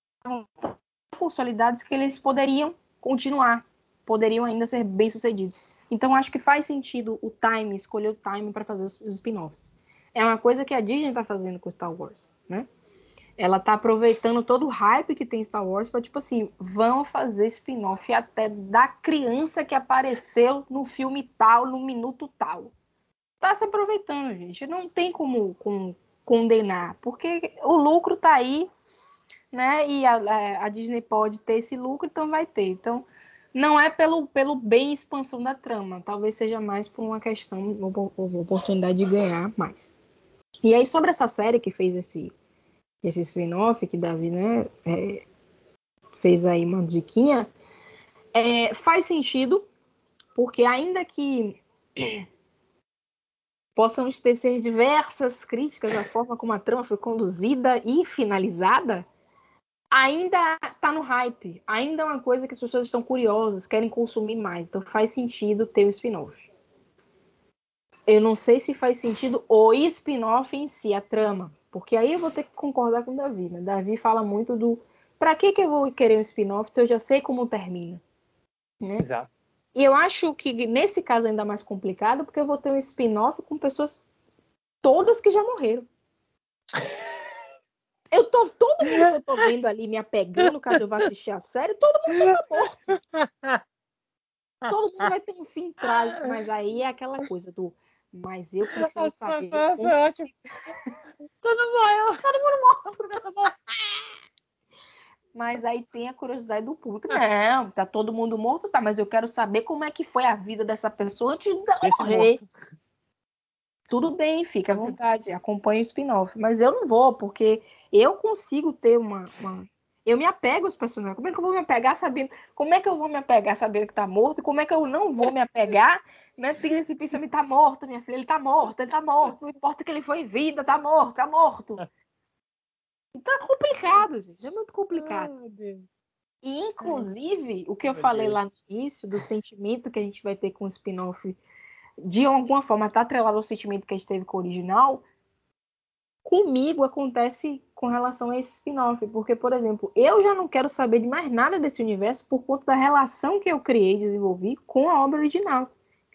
consolidados que eles poderiam continuar, poderiam ainda ser bem sucedidos. Então, acho que faz sentido o time, escolher o time para fazer os, os spin-offs. É uma coisa que a Disney está fazendo com Star Wars, né? Ela tá aproveitando todo o hype que tem Star Wars para tipo assim, vão fazer spin-off até da criança que apareceu no filme tal, no minuto tal. Tá se aproveitando, gente. Não tem como, como condenar, porque o lucro tá aí, né? E a, a, Disney pode ter esse lucro, então vai ter. Então, não é pelo, pelo bem expansão da trama, talvez seja mais por uma questão, oportunidade de ganhar mais. E aí, sobre essa série que fez esse esse spin-off que Davi né, é, fez aí uma diquinha, é, faz sentido, porque ainda que possamos tecer diversas críticas à forma como a trama foi conduzida e finalizada, ainda está no hype, ainda é uma coisa que as pessoas estão curiosas, querem consumir mais, então faz sentido ter o spin-off. Eu não sei se faz sentido o spin-off em si, a trama, porque aí eu vou ter que concordar com o Davi, né? Davi fala muito do para que, que eu vou querer um spin-off se eu já sei como termina? Né? Exato. E eu acho que nesse caso é ainda mais complicado, porque eu vou ter um spin-off com pessoas todas que já morreram. Eu tô, todo mundo que eu tô vendo ali me apegando, caso eu vá assistir a série, todo mundo já tá morto. Todo mundo vai ter um fim trágico, mas aí é aquela coisa do mas eu preciso saber. Como se... Todo mundo todo mundo morto. Mas aí tem a curiosidade do público. Não, tá todo mundo morto, tá, mas eu quero saber como é que foi a vida dessa pessoa antes de morrer. Tudo bem, fica à vontade, acompanhe o spin-off. Mas eu não vou, porque eu consigo ter uma, uma, Eu me apego aos personagens. Como é que eu vou me apegar sabendo. Como é que eu vou me apegar sabendo que tá morto? E como é que eu não vou me apegar né? Tem esse pensamento, tá morto, minha filha, ele tá morto, ele tá morto, não importa que ele foi em vida, tá morto, tá morto. Então é complicado, gente, é muito complicado. E, inclusive, o que eu falei lá no início, do sentimento que a gente vai ter com o spin-off, de alguma forma tá atrelado ao sentimento que a gente teve com o original, comigo acontece com relação a esse spin-off. Porque, por exemplo, eu já não quero saber de mais nada desse universo por conta da relação que eu criei e desenvolvi com a obra original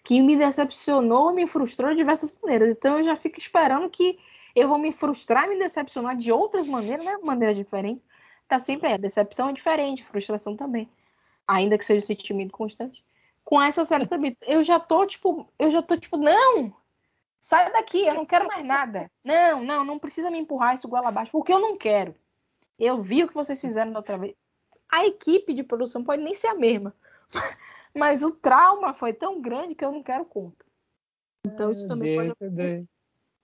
que me decepcionou, me frustrou de diversas maneiras. Então eu já fico esperando que eu vou me frustrar, me decepcionar de outras maneiras, né? Maneiras diferentes. Tá sempre aí. A decepção é diferente, frustração também. Ainda que seja um sentimento constante. Com essa série também, eu já tô tipo, eu já tô tipo, não! Sai daqui, eu não quero mais nada. Não, não, não precisa me empurrar isso goela abaixo, porque eu não quero. Eu vi o que vocês fizeram da outra vez. A equipe de produção pode nem ser a mesma. Mas o trauma foi tão grande que eu não quero conta. Então isso também Deus, pode acontecer.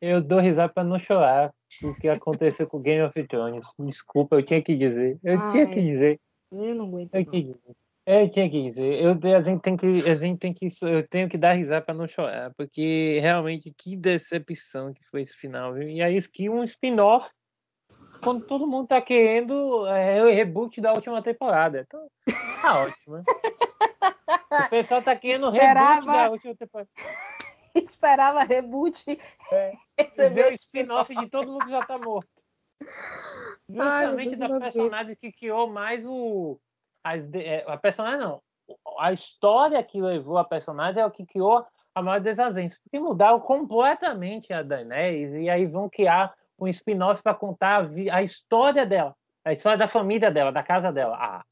Eu dou risada para não chorar o que aconteceu com Game of Thrones. Desculpa, eu tinha que dizer. Eu tinha que dizer. Eu não aguento. Eu, não. eu tinha que dizer. Eu, a gente tem que, a gente tem que, eu tenho que dar risada para não chorar, porque realmente que decepção que foi esse final. Viu? E aí que um spin-off quando todo mundo tá querendo é, o reboot da última temporada. Então, tá ótimo. Né? O pessoal tá querendo Esperava... reboot da última temporada. Esperava reboot. É. Recebeu o spin-off de todo mundo que já tá morto. Justamente Ai, da personagem que criou mais o. As, é, a personagem não. A história que levou a personagem é o que criou a maior desavença. Porque mudaram completamente a Daenerys e aí vão criar um spin-off para contar a, a, história dela, a história da família dela, da casa dela. Ah,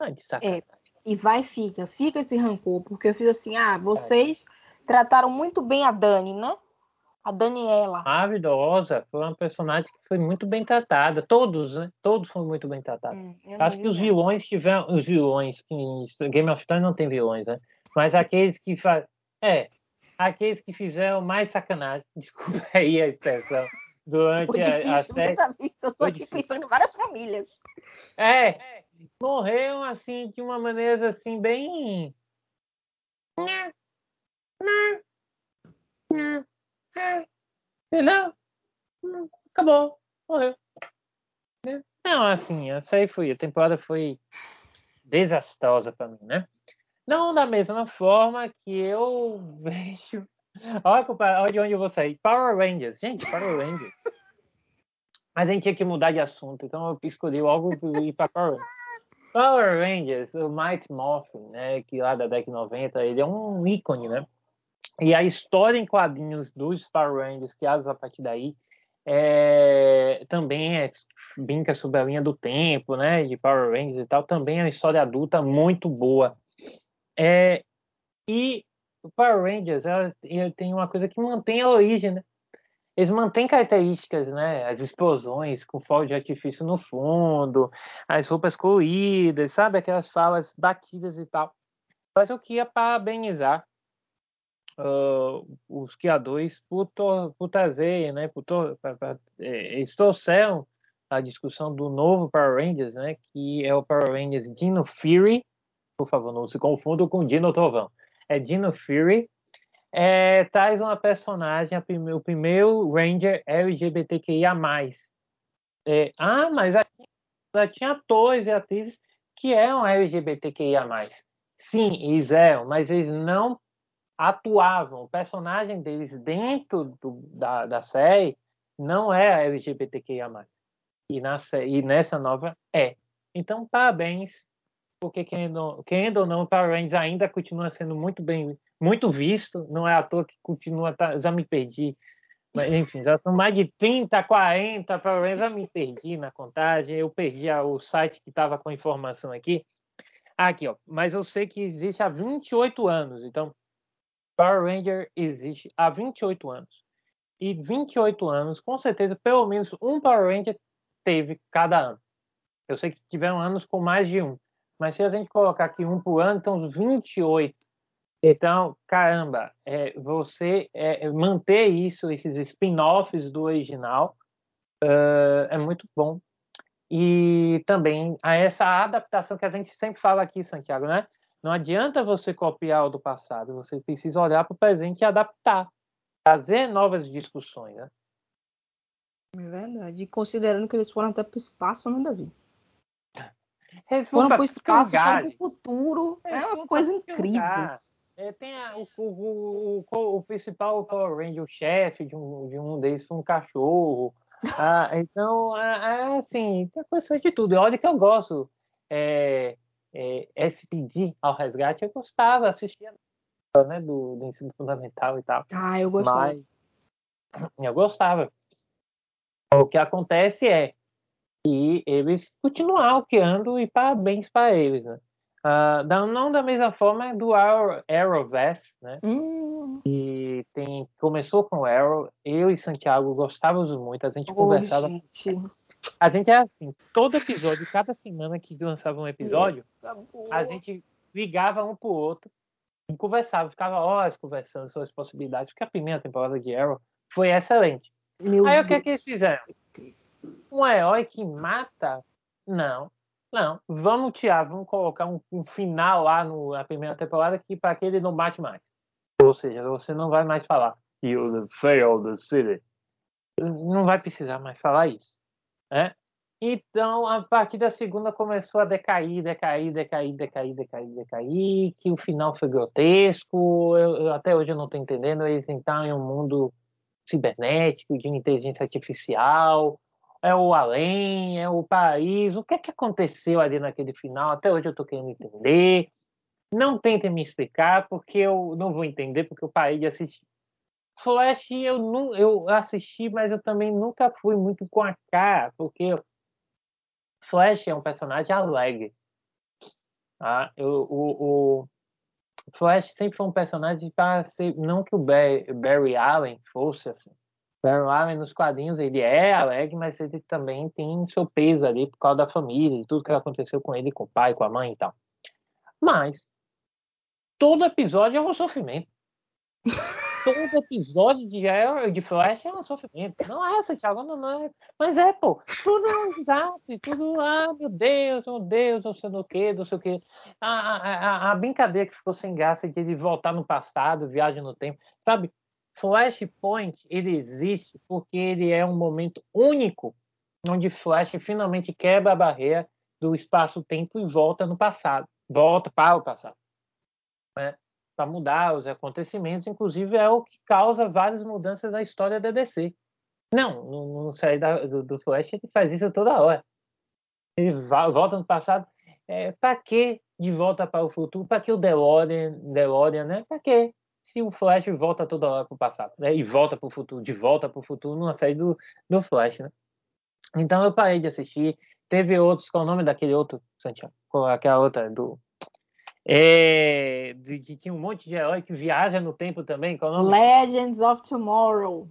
não de sacanagem. É. E vai, fica, fica esse rancor, porque eu fiz assim, ah, vocês trataram muito bem a Dani, né? A Daniela. Maravilhosa, foi uma personagem que foi muito bem tratada. Todos, né? Todos foram muito bem tratados. Hum, Acho que os vilões tiveram. Os vilões, que Game of Thrones não tem vilões, né? Mas aqueles que fazem. É, aqueles que fizeram mais sacanagem, desculpa aí a expressão, durante a, a série. Eu tô aqui pensando em várias famílias. É, morreram assim de uma maneira assim bem Não, acabou, morreu. Não, assim, essa aí foi, a temporada foi desastrosa para mim, né? Não da mesma forma que eu vejo. Olha, olha de onde eu vou sair. Power Rangers. Gente, Power Rangers. Mas a gente tinha que mudar de assunto, então eu escolhi algo ir para Power Rangers. Power Rangers, o Mighty Morphin, né, que lá da década de 90, ele é um ícone, né? E a história em quadrinhos dos Power Rangers, que a partir daí, é, também é, brinca sobre a linha do tempo, né, de Power Rangers e tal, também é uma história adulta muito boa. É, e o Power Rangers ela, tem uma coisa que mantém a origem, né? Eles mantêm características, né? As explosões com fogo de artifício no fundo, as roupas coloridas, sabe? Aquelas falas batidas e tal. Mas eu queria parabenizar uh, os criadores por, por trazer, né? Por pra, pra, é, eles trouxeram a discussão do novo Power Rangers, né? Que é o Power Rangers Dino Fury. Por favor, não se confunda com Dino Trovão. É Dino Fury. É, traz uma personagem, o primeiro Ranger LGBTQIA+. É, ah, mas já tinha atores e atrizes que eram LGBTQIA+. Sim, eles eram, mas eles não atuavam. O personagem deles dentro do, da, da série não é LGBTQIA+. E, na, e nessa nova é. Então, parabéns, porque querendo, querendo ou não, Power Rangers ainda continua sendo muito bem, muito visto. Não é à toa que continua, tá, já me perdi. Mas, enfim, já são mais de 30, 40 Power Rangers, já me perdi na contagem. Eu perdi o site que estava com a informação aqui. Aqui, ó. Mas eu sei que existe há 28 anos. Então, Power Ranger existe há 28 anos. E 28 anos, com certeza, pelo menos um Power Ranger teve cada ano. Eu sei que tiveram anos com mais de um. Mas se a gente colocar aqui um por ano, então 28. Então, caramba, é, você é, manter isso, esses spin-offs do original, uh, é muito bom. E também a essa adaptação que a gente sempre fala aqui, Santiago, né? Não adianta você copiar o do passado, você precisa olhar para o presente e adaptar, trazer novas discussões, né? É verdade. E considerando que eles foram até para o espaço, não Davi? Eles foram para o espaço, para o futuro. É uma coisa incrível. É, tem a, o, o, o, o, principal Power Ranger, o chefe de um, de um deles foi um cachorro. ah, então, é, assim, tem coisa de tudo. Olha que eu gosto. É, é, SPD ao resgate, eu gostava, assistia né, do, do, ensino fundamental e tal. Ah, eu gostava. Mas eu gostava. O que acontece é que eles continuaram criando e parabéns para eles, né? Uh, não da mesma forma do Arrow, Arrowverse, né? Hum. E tem, começou com o Arrow, eu e Santiago gostávamos muito, a gente oh, conversava. Gente. A gente é assim, todo episódio, cada semana que lançava um episódio, a gente ligava um pro outro e conversava, ficava horas conversando sobre as possibilidades, porque a primeira temporada de Arrow foi excelente. Meu Aí Deus. o que é que eles fizeram? Um herói que mata? Não, não. Vamos tirar, vamos colocar um, um final lá no, na primeira temporada que para que ele não mate mais. Ou seja, você não vai mais falar You fail the city. Não vai precisar mais falar isso. Né? Então, a partir da segunda começou a decair, decair, decair, decair, decair, decair, que o final foi grotesco. Eu, eu, até hoje eu não estou entendendo. Eles entraram em um mundo cibernético, de inteligência artificial, é o além, é o país. O que é que aconteceu ali naquele final? Até hoje eu estou querendo entender. Não tentem me explicar, porque eu não vou entender, porque eu parei de assistir. Flash eu, não, eu assisti, mas eu também nunca fui muito com a cara, porque Flash é um personagem alegre. Ah, eu, o, o Flash sempre foi um personagem para ser. Não que o Barry, Barry Allen fosse assim. Barry Allen nos quadrinhos ele é alegre, mas ele também tem seu peso ali por causa da família e tudo que aconteceu com ele, com o pai, com a mãe e tal. Mas todo episódio é um sofrimento. todo episódio de, de Flash é um sofrimento. Não é, Santiago, não, não é. Mas é, pô, tudo é um desastre, tudo, ah, meu Deus, meu Deus, não sei o que, não sei o que. A, a, a, brincadeira que ficou sem graça de ele voltar no passado, viagem no tempo, sabe? Flashpoint, ele existe porque ele é um momento único onde Flash finalmente quebra a barreira do espaço-tempo e volta no passado, volta para o passado. Né? para mudar os acontecimentos, inclusive é o que causa várias mudanças na história da DC. Não, série da, do, do, Flash ele faz isso toda hora. Ele volta no passado. É, para que de volta para o futuro? Para que o DeLorean, DeLorean né? Para que se o Flash volta toda hora para o passado né? e volta para o futuro, de volta para o futuro numa série do, do Flash, né? Então eu parei de assistir. Teve outros, qual é o nome daquele outro, Santiago? Aquela outra do é, de, de, tinha um monte de herói que viaja no tempo também. Qual é Legends of Tomorrow.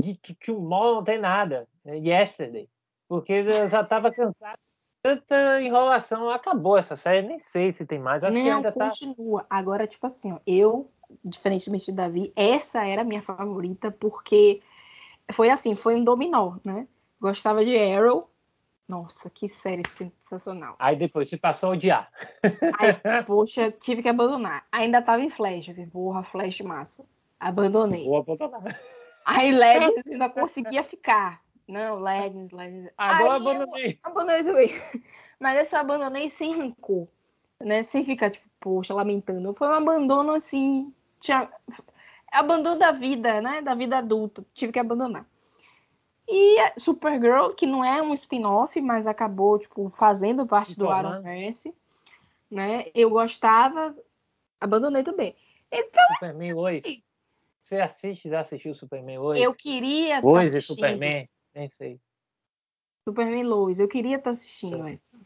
De, de Tomorrow não tem nada. É Yesterday. Porque eu já estava cansado tanta enrolação. Acabou essa série, nem sei se tem mais. Acho não, ainda tá continua. Tá... Agora, tipo assim, ó, eu, diferente do Mestre Davi, essa era a minha favorita, porque foi assim, foi um dominó, né? Gostava de Arrow, nossa, que série sensacional. Aí depois você passou a odiar. Aí, poxa, tive que abandonar. Ainda tava em Flash, vi, porra, Flash massa. Abandonei. Vou abandonar. Aí Legends ainda conseguia ficar. Não, Legends, Legends. Agora Aí abandonei. abandonei também. Mas essa eu abandonei sem rancor, né? Sem ficar, tipo, poxa, lamentando. Foi um abandono assim. Tinha... Abandono da vida, né? Da vida adulta. Tive que abandonar. E Supergirl, que não é um spin-off, mas acabou, tipo, fazendo parte do Arrowverse, né? Eu gostava, abandonei também. Então, Superman hoje. Assim, você assiste, já assistiu Superman hoje? Eu queria Hoje tá Superman, nem sei. Superman Lois, eu queria estar tá assistindo essa.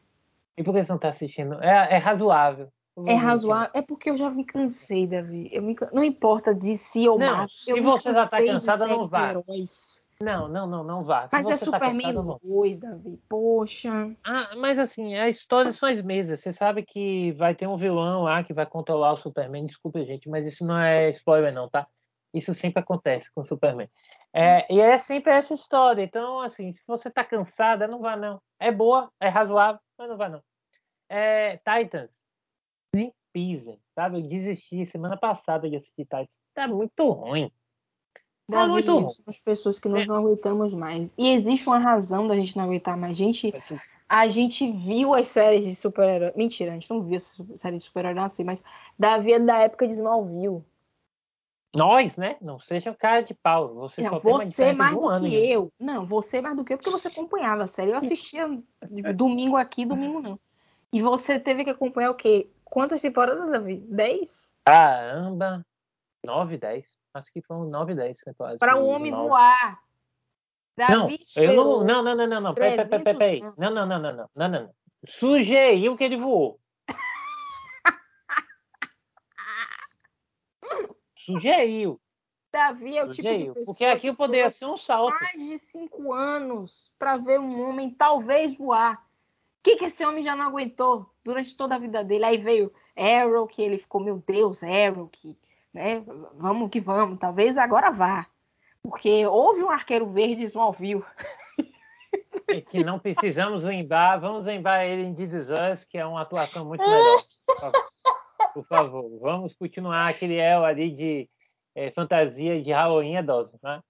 E por que você não está assistindo? É, é razoável. É razoável. É porque eu já me cansei, Davi. Eu me... Não importa de si ou não. Se você já está cansada, não vá. Heróis. Não, não, não, não vá. Se mas é tá Superman tá 2, Davi. Poxa. Ah, mas assim, a história são as mesas. Você sabe que vai ter um vilão lá que vai controlar o Superman. Desculpa, gente, mas isso não é spoiler, não, tá? Isso sempre acontece com o Superman. É, e é sempre essa história. Então, assim, se você tá cansada, não vá, não. É boa, é razoável, mas não vá, não. É, Titans, nem pisem, sabe? Eu desisti semana passada de assistir Titans. Tá muito ruim. Davi, muito somos pessoas que nós é. não aguentamos mais. E existe uma razão da gente não aguentar mais. A gente, a gente viu as séries de super-herói. Mentira, a gente não viu essa série de super-herói assim, mas Davi é da época de Smallville. Nós, né? Não seja cara de pau. Você não, você mais do que eu. Não, você mais do que eu, porque você acompanhava a série. Eu assistia domingo aqui, domingo não. E você teve que acompanhar o quê? Quantas temporadas, Davi? Dez? Caramba! Nove, dez. Acho que foram nove, dez temporadas. Para um homem voar. Davi não, eu não, não, não, não, não, não. Peraí, peraí, peraí. Não, não, não, não, não, não, não. Sugeriu que ele voou. Sugeriu. Davi é o Sugeriu. tipo de pessoa Porque aqui poderia ser um salto. Mais de cinco anos para ver um homem talvez voar. O que, que esse homem já não aguentou durante toda a vida dele? Aí veio Arrow, que ele ficou, meu Deus, Arrow, que né? Vamos que vamos, talvez agora vá. Porque houve um arqueiro verde em Smallville. E que não precisamos lembar, vamos lembrar ele em Is Us, que é uma atuação muito melhor. Por favor, vamos continuar aquele El ali de é, fantasia de Halloween idoso, né?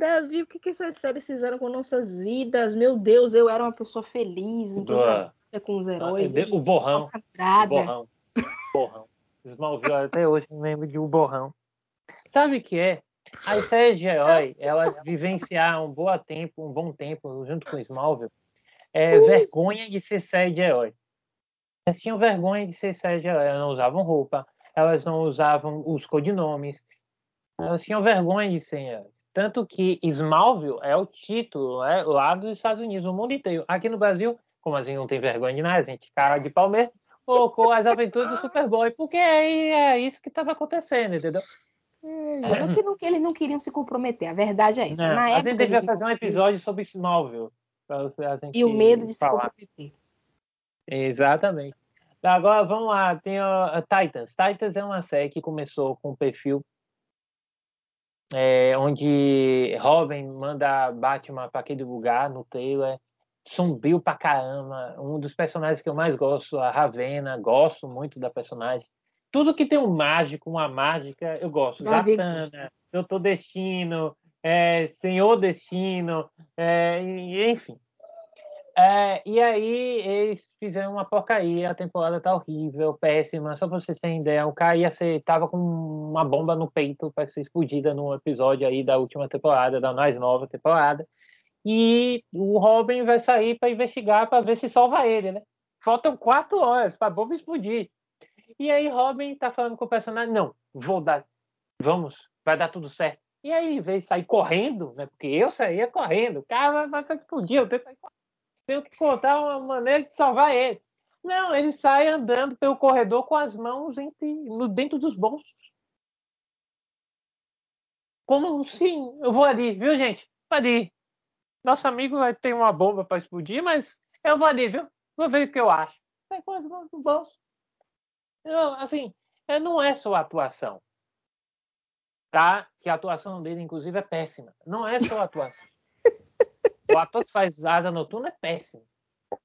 Davi, o que, que essas séries fizeram com nossas vidas? Meu Deus, eu era uma pessoa feliz, entusiasmada com os heróis. Ah, o borrão. O borrão. O borrão. Smallville até hoje me lembro de um borrão. Sabe o que é? As séries de herói, elas vivenciaram um bom tempo, um bom tempo, junto com Smallville, é, vergonha de ser série de herói. Elas tinham vergonha de ser série de herói. Elas não usavam roupa, elas não usavam os codinomes. Elas tinham vergonha de ser heróis. Tanto que Smallville é o título é, lá dos Estados Unidos, o mundo inteiro. Aqui no Brasil, como assim não tem vergonha de nada, a gente cara de Palmeiras, colocou as aventuras do Superboy, porque aí é isso que estava acontecendo, entendeu? É, que, não, que eles não queriam se comprometer, a verdade é essa. Não, Na a gente devia fazer um episódio sobre Smallville. E o medo de falar. se comprometer. Exatamente. Agora vamos lá, tem a Titans. Titans é uma série que começou com um perfil é, onde Robin manda Batman para aquele lugar no trailer, sombrio pra caramba, um dos personagens que eu mais gosto, a Ravena, gosto muito da personagem. Tudo que tem um mágico, uma mágica, eu gosto. Davi Zatanna, Doutor Destino, é, Senhor Destino, é, enfim. É, e aí eles fizeram uma porcaria, a temporada tá horrível, péssima, só pra vocês terem ideia, o cara ia ser, tava com uma bomba no peito para ser explodida no episódio aí da última temporada, da mais nova temporada, e o Robin vai sair para investigar para ver se salva ele, né? Faltam quatro horas para bomba explodir. E aí Robin tá falando com o personagem, não, vou dar, vamos, vai dar tudo certo. E aí, em vez de sair correndo, né? Porque eu saía correndo, o cara vai, vai explodir, eu tenho que sair correndo tenho que contar uma maneira de salvar ele. Não, ele sai andando pelo corredor com as mãos entre, no, dentro dos bolsos. Como sim, eu vou ali, viu, gente? Vou ali. Nosso amigo vai ter uma bomba para explodir, mas eu vou ali, viu? Vou ver o que eu acho. Sai com as mãos no bolso. Eu, assim, não é só atuação. Tá? Que a atuação dele, inclusive, é péssima. Não é só atuação. O ator que faz Asa Noturna é péssimo.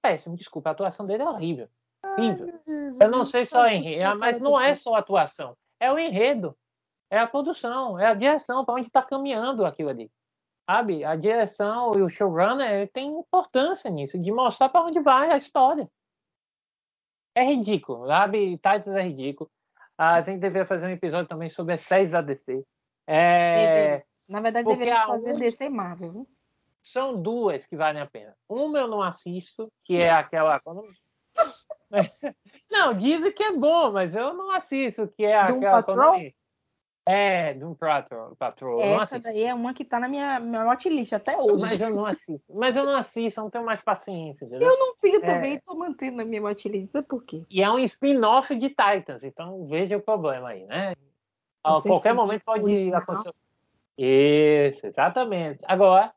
Péssimo, desculpa. A atuação dele é horrível. Horrível. eu não sei só enredo, mas não é só a atuação. É o enredo. É a produção. É a direção. Para onde está caminhando aquilo ali. Sabe? A direção e o showrunner tem importância nisso. De mostrar para onde vai a história. É ridículo. Sabe? Titans é ridículo. A gente deveria fazer um episódio também sobre as séries da DC. É... Na verdade, deveria fazer. DC Marvel. Viu? São duas que valem a pena. Uma eu não assisto, que é aquela. não, dizem que é bom, mas eu não assisto, que é Doom aquela. Patrol? É, Doom Patrol. Patrol. Essa daí é uma que tá na minha, minha watchlist até hoje. Mas eu não assisto. Mas eu não assisto, eu não tenho mais paciência. Entendeu? Eu não tenho é... também, tô mantendo na minha watchlist. Sabe por quê? E é um spin-off de Titans, então veja o problema aí, né? A qualquer momento pode acontecer. Isso, exatamente. Agora,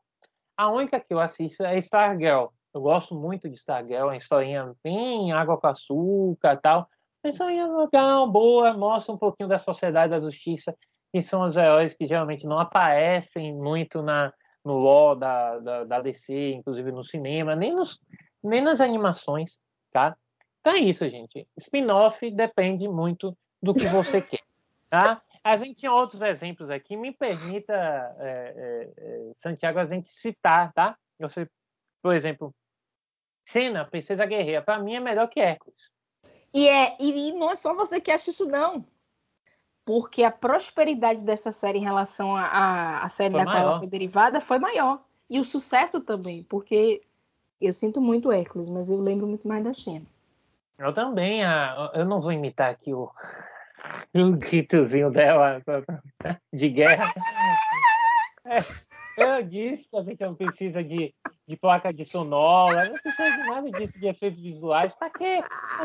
a única que eu assisto é Stargirl. Eu gosto muito de Stargirl, é uma historinha bem água com açúcar tal. Uma historinha legal, boa, mostra um pouquinho da sociedade da justiça, que são os heróis que geralmente não aparecem muito na, no lore da, da, da DC, inclusive no cinema, nem, nos, nem nas animações, tá? Então é isso, gente. Spin-off depende muito do que você quer, tá? A gente tinha outros exemplos aqui. Me permita, é, é, é, Santiago, a gente citar, tá? Você, por exemplo, Cena, Princesa Guerreira, para mim é melhor que Hércules. E, é, e não é só você que acha isso, não. Porque a prosperidade dessa série em relação à série foi da maior. qual ela foi derivada foi maior. E o sucesso também, porque eu sinto muito Hércules, mas eu lembro muito mais da Xena. Eu também. eu não vou imitar aqui o, o gritozinho dela de guerra. É, eu disse que a gente não precisa de, de placa de sonora, não precisa de nada disso, de efeitos visuais. Para que,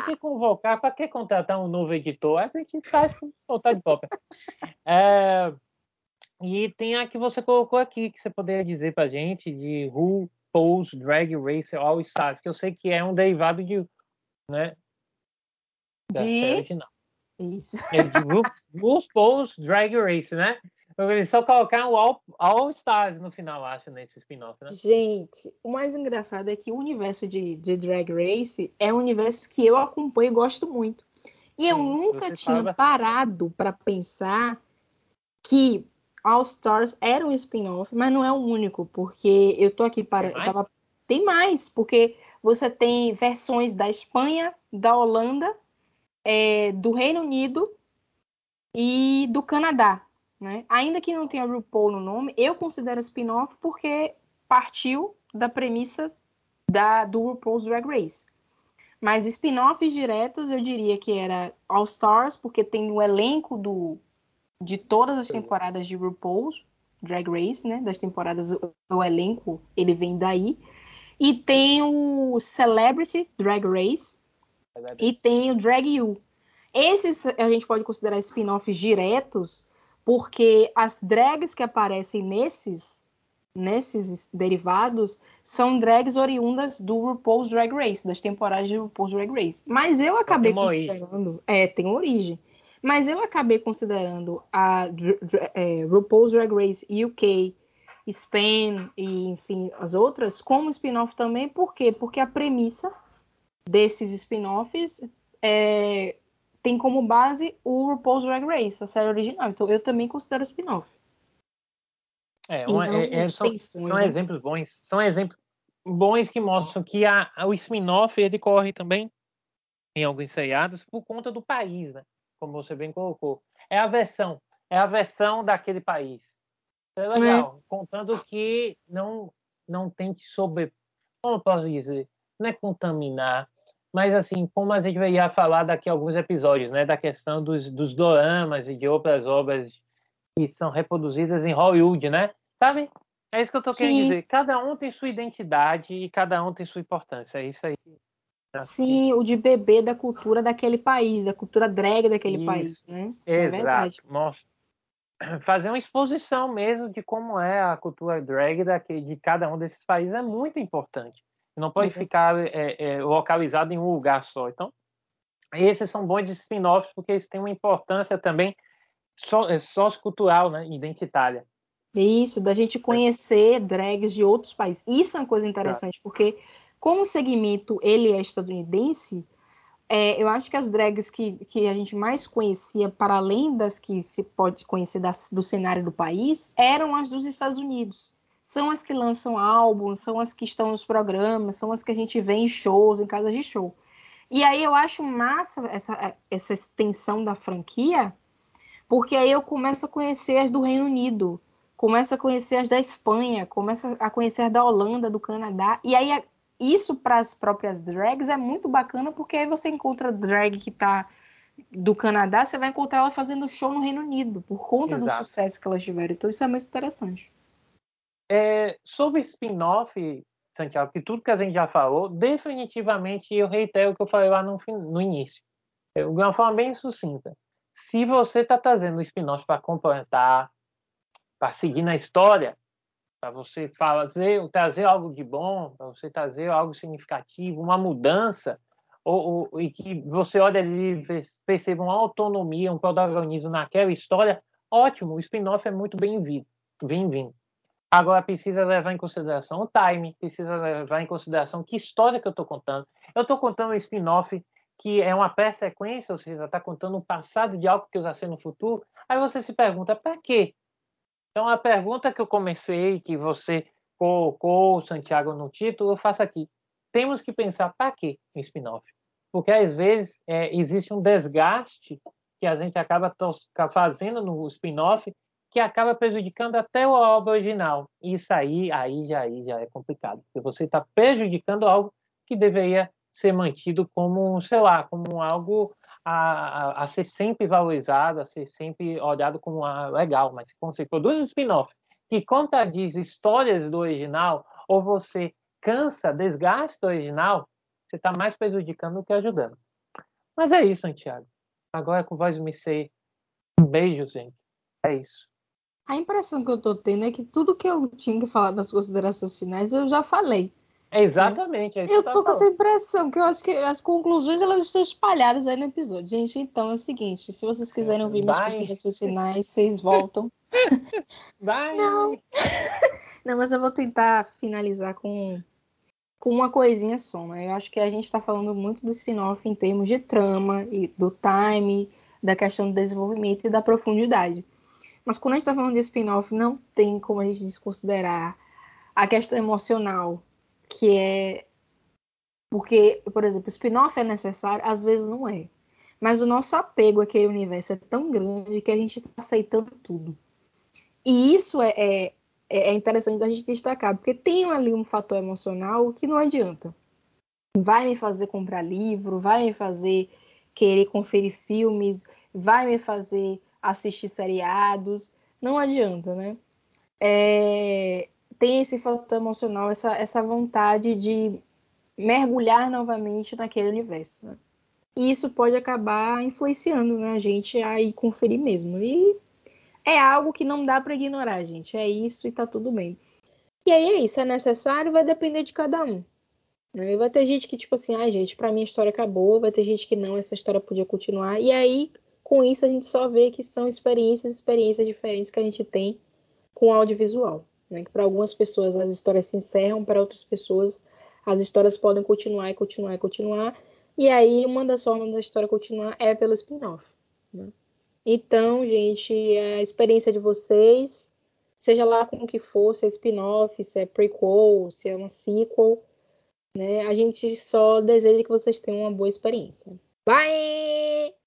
que convocar? Para que contratar um novo editor? A gente faz com vontade própria. É, e tem a que você colocou aqui, que você poderia dizer para gente, de RuPaul's Drag Race All Stars, que eu sei que é um derivado de. Né, de... original. Isso. É de RuPaul's Drag Race, né? Eles só colocar o All, All, Stars no final, acho, nesse spin-off, né? Gente, o mais engraçado é que o universo de, de Drag Race é um universo que eu acompanho e gosto muito. E eu Sim, nunca tinha parado para pensar que All Stars era um spin-off, mas não é o único, porque eu tô aqui para. Tem mais? Tava... tem mais, porque você tem versões da Espanha, da Holanda é, do Reino Unido e do Canadá. Né? Ainda que não tenha RuPaul no nome, eu considero spin-off porque partiu da premissa da, do RuPaul's Drag Race. Mas spin-offs diretos eu diria que era All Stars, porque tem o elenco do, de todas as temporadas de RuPaul's Drag Race, né? Das temporadas, o, o elenco, ele vem daí. E tem o Celebrity Drag Race, e tem o Drag You. Esses a gente pode considerar spin-offs diretos, porque as drags que aparecem nesses nesses derivados são drags oriundas do RuPaul's Drag Race, das temporadas de RuPaul's Drag Race. Mas eu acabei considerando, origem. é, tem origem. Mas eu acabei considerando a é, RuPaul's Drag Race UK, Spain e, enfim, as outras como spin-off também. Por quê? Porque a premissa desses spin-offs é, tem como base o RuPaul's Drag Race, a série original. Então eu também considero spin-off. É, uma, é, é são, são né? exemplos bons. São exemplos bons que mostram que a, a, o spin-off ele corre também em alguns seriados por conta do país, né? como você bem colocou. É a versão, é a versão daquele país. É legal, é. contando que não não tente sobre, como eu posso dizer, não é contaminar, mas assim, como a gente vai falar daqui a alguns episódios, né, da questão dos, dos doramas e de outras obras que são reproduzidas em Hollywood, né? Sabe? É isso que eu tô querendo dizer. Cada um tem sua identidade e cada um tem sua importância. É isso aí Tá. Sim, o de beber da cultura daquele país, da cultura drag daquele Isso. país, né? É Exato. É verdade. Mostra. Fazer uma exposição mesmo de como é a cultura drag daquele, de cada um desses países é muito importante. Não pode é. ficar é, é, localizado em um lugar só. Então, esses são bons spin-offs porque eles têm uma importância também é, sociocultural, né? identitária. Isso, da gente conhecer drags de outros países. Isso é uma coisa interessante, porque como o segmento ele é estadunidense, é, eu acho que as drags que, que a gente mais conhecia, para além das que se pode conhecer das, do cenário do país, eram as dos Estados Unidos. São as que lançam álbuns, são as que estão nos programas, são as que a gente vê em shows, em casas de show. E aí eu acho massa essa, essa extensão da franquia, porque aí eu começo a conhecer as do Reino Unido, começo a conhecer as da Espanha, começo a conhecer as da Holanda, do Canadá, e aí isso para as próprias drags é muito bacana, porque aí você encontra drag que está do Canadá, você vai encontrar ela fazendo show no Reino Unido, por conta Exato. do sucesso que elas tiveram. Então isso é muito interessante. É, sobre spin-off, Santiago, que tudo que a gente já falou, definitivamente eu reitero o que eu falei lá no, no início. De uma forma bem sucinta. Se você está trazendo spin-off para complementar, para seguir na história, para você fazer, trazer algo de bom, para você trazer algo significativo, uma mudança, ou, ou, e que você olha ali e perceba uma autonomia, um protagonismo naquela história, ótimo, o spin-off é muito bem-vindo. Bem-vindo. Agora precisa levar em consideração o time, precisa levar em consideração que história que eu estou contando. Eu estou contando um spin-off que é uma pré-sequência, ou seja, está contando o passado de algo que eu já sei no futuro. Aí você se pergunta, para quê? Então, a pergunta que eu comecei, que você colocou, Santiago, no título, eu faço aqui. Temos que pensar para quê um spin-off? Porque, às vezes, é, existe um desgaste que a gente acaba fazendo no spin-off que acaba prejudicando até a obra original. Isso aí, aí já, aí já é complicado, porque você está prejudicando algo que deveria ser mantido como, sei lá, como algo a, a, ser sempre valorizado, a ser sempre olhado como ah, legal, mas quando você produz um spin-off que contradiz histórias do original, ou você cansa, desgasta do original, você está mais prejudicando do que ajudando. Mas é isso, Santiago. Agora com voz me ser. Um beijo, gente. É isso. A impressão que eu tô tendo é que tudo que eu tinha que falar nas considerações finais eu já falei. Exatamente. É eu tô com essa impressão, que eu acho que as conclusões elas estão espalhadas aí no episódio. Gente, então é o seguinte: se vocês quiserem ouvir minhas considerações finais, vocês voltam. Vai! Não. Não, mas eu vou tentar finalizar com, com uma coisinha só. Né? Eu acho que a gente está falando muito do spin-off em termos de trama e do time, da questão do desenvolvimento e da profundidade. Mas quando a gente está falando de spin-off, não tem como a gente desconsiderar a questão emocional que é porque, por exemplo, spin-off é necessário, às vezes não é. Mas o nosso apego àquele universo é tão grande que a gente está aceitando tudo. E isso é, é, é interessante da gente destacar, porque tem ali um fator emocional que não adianta. Vai me fazer comprar livro, vai me fazer querer conferir filmes, vai me fazer assistir seriados. Não adianta, né? É, tem esse fator emocional, essa, essa vontade de mergulhar novamente naquele universo. Né? E isso pode acabar influenciando né, a gente a ir conferir mesmo. E é algo que não dá para ignorar, gente. É isso e tá tudo bem. E aí é isso, é necessário, vai depender de cada um. Aí vai ter gente que, tipo assim, ah, gente, pra mim a história acabou, vai ter gente que não, essa história podia continuar. E aí com isso a gente só vê que são experiências, experiências diferentes que a gente tem com audiovisual. Né? Que para algumas pessoas as histórias se encerram, para outras pessoas as histórias podem continuar e continuar e continuar. E aí uma das formas da história continuar é pelo spin-off. Né? Então, gente, a experiência de vocês, seja lá como que for, se é spin-off, se é prequel, se é uma sequel, né? A gente só deseja que vocês tenham uma boa experiência. Bye!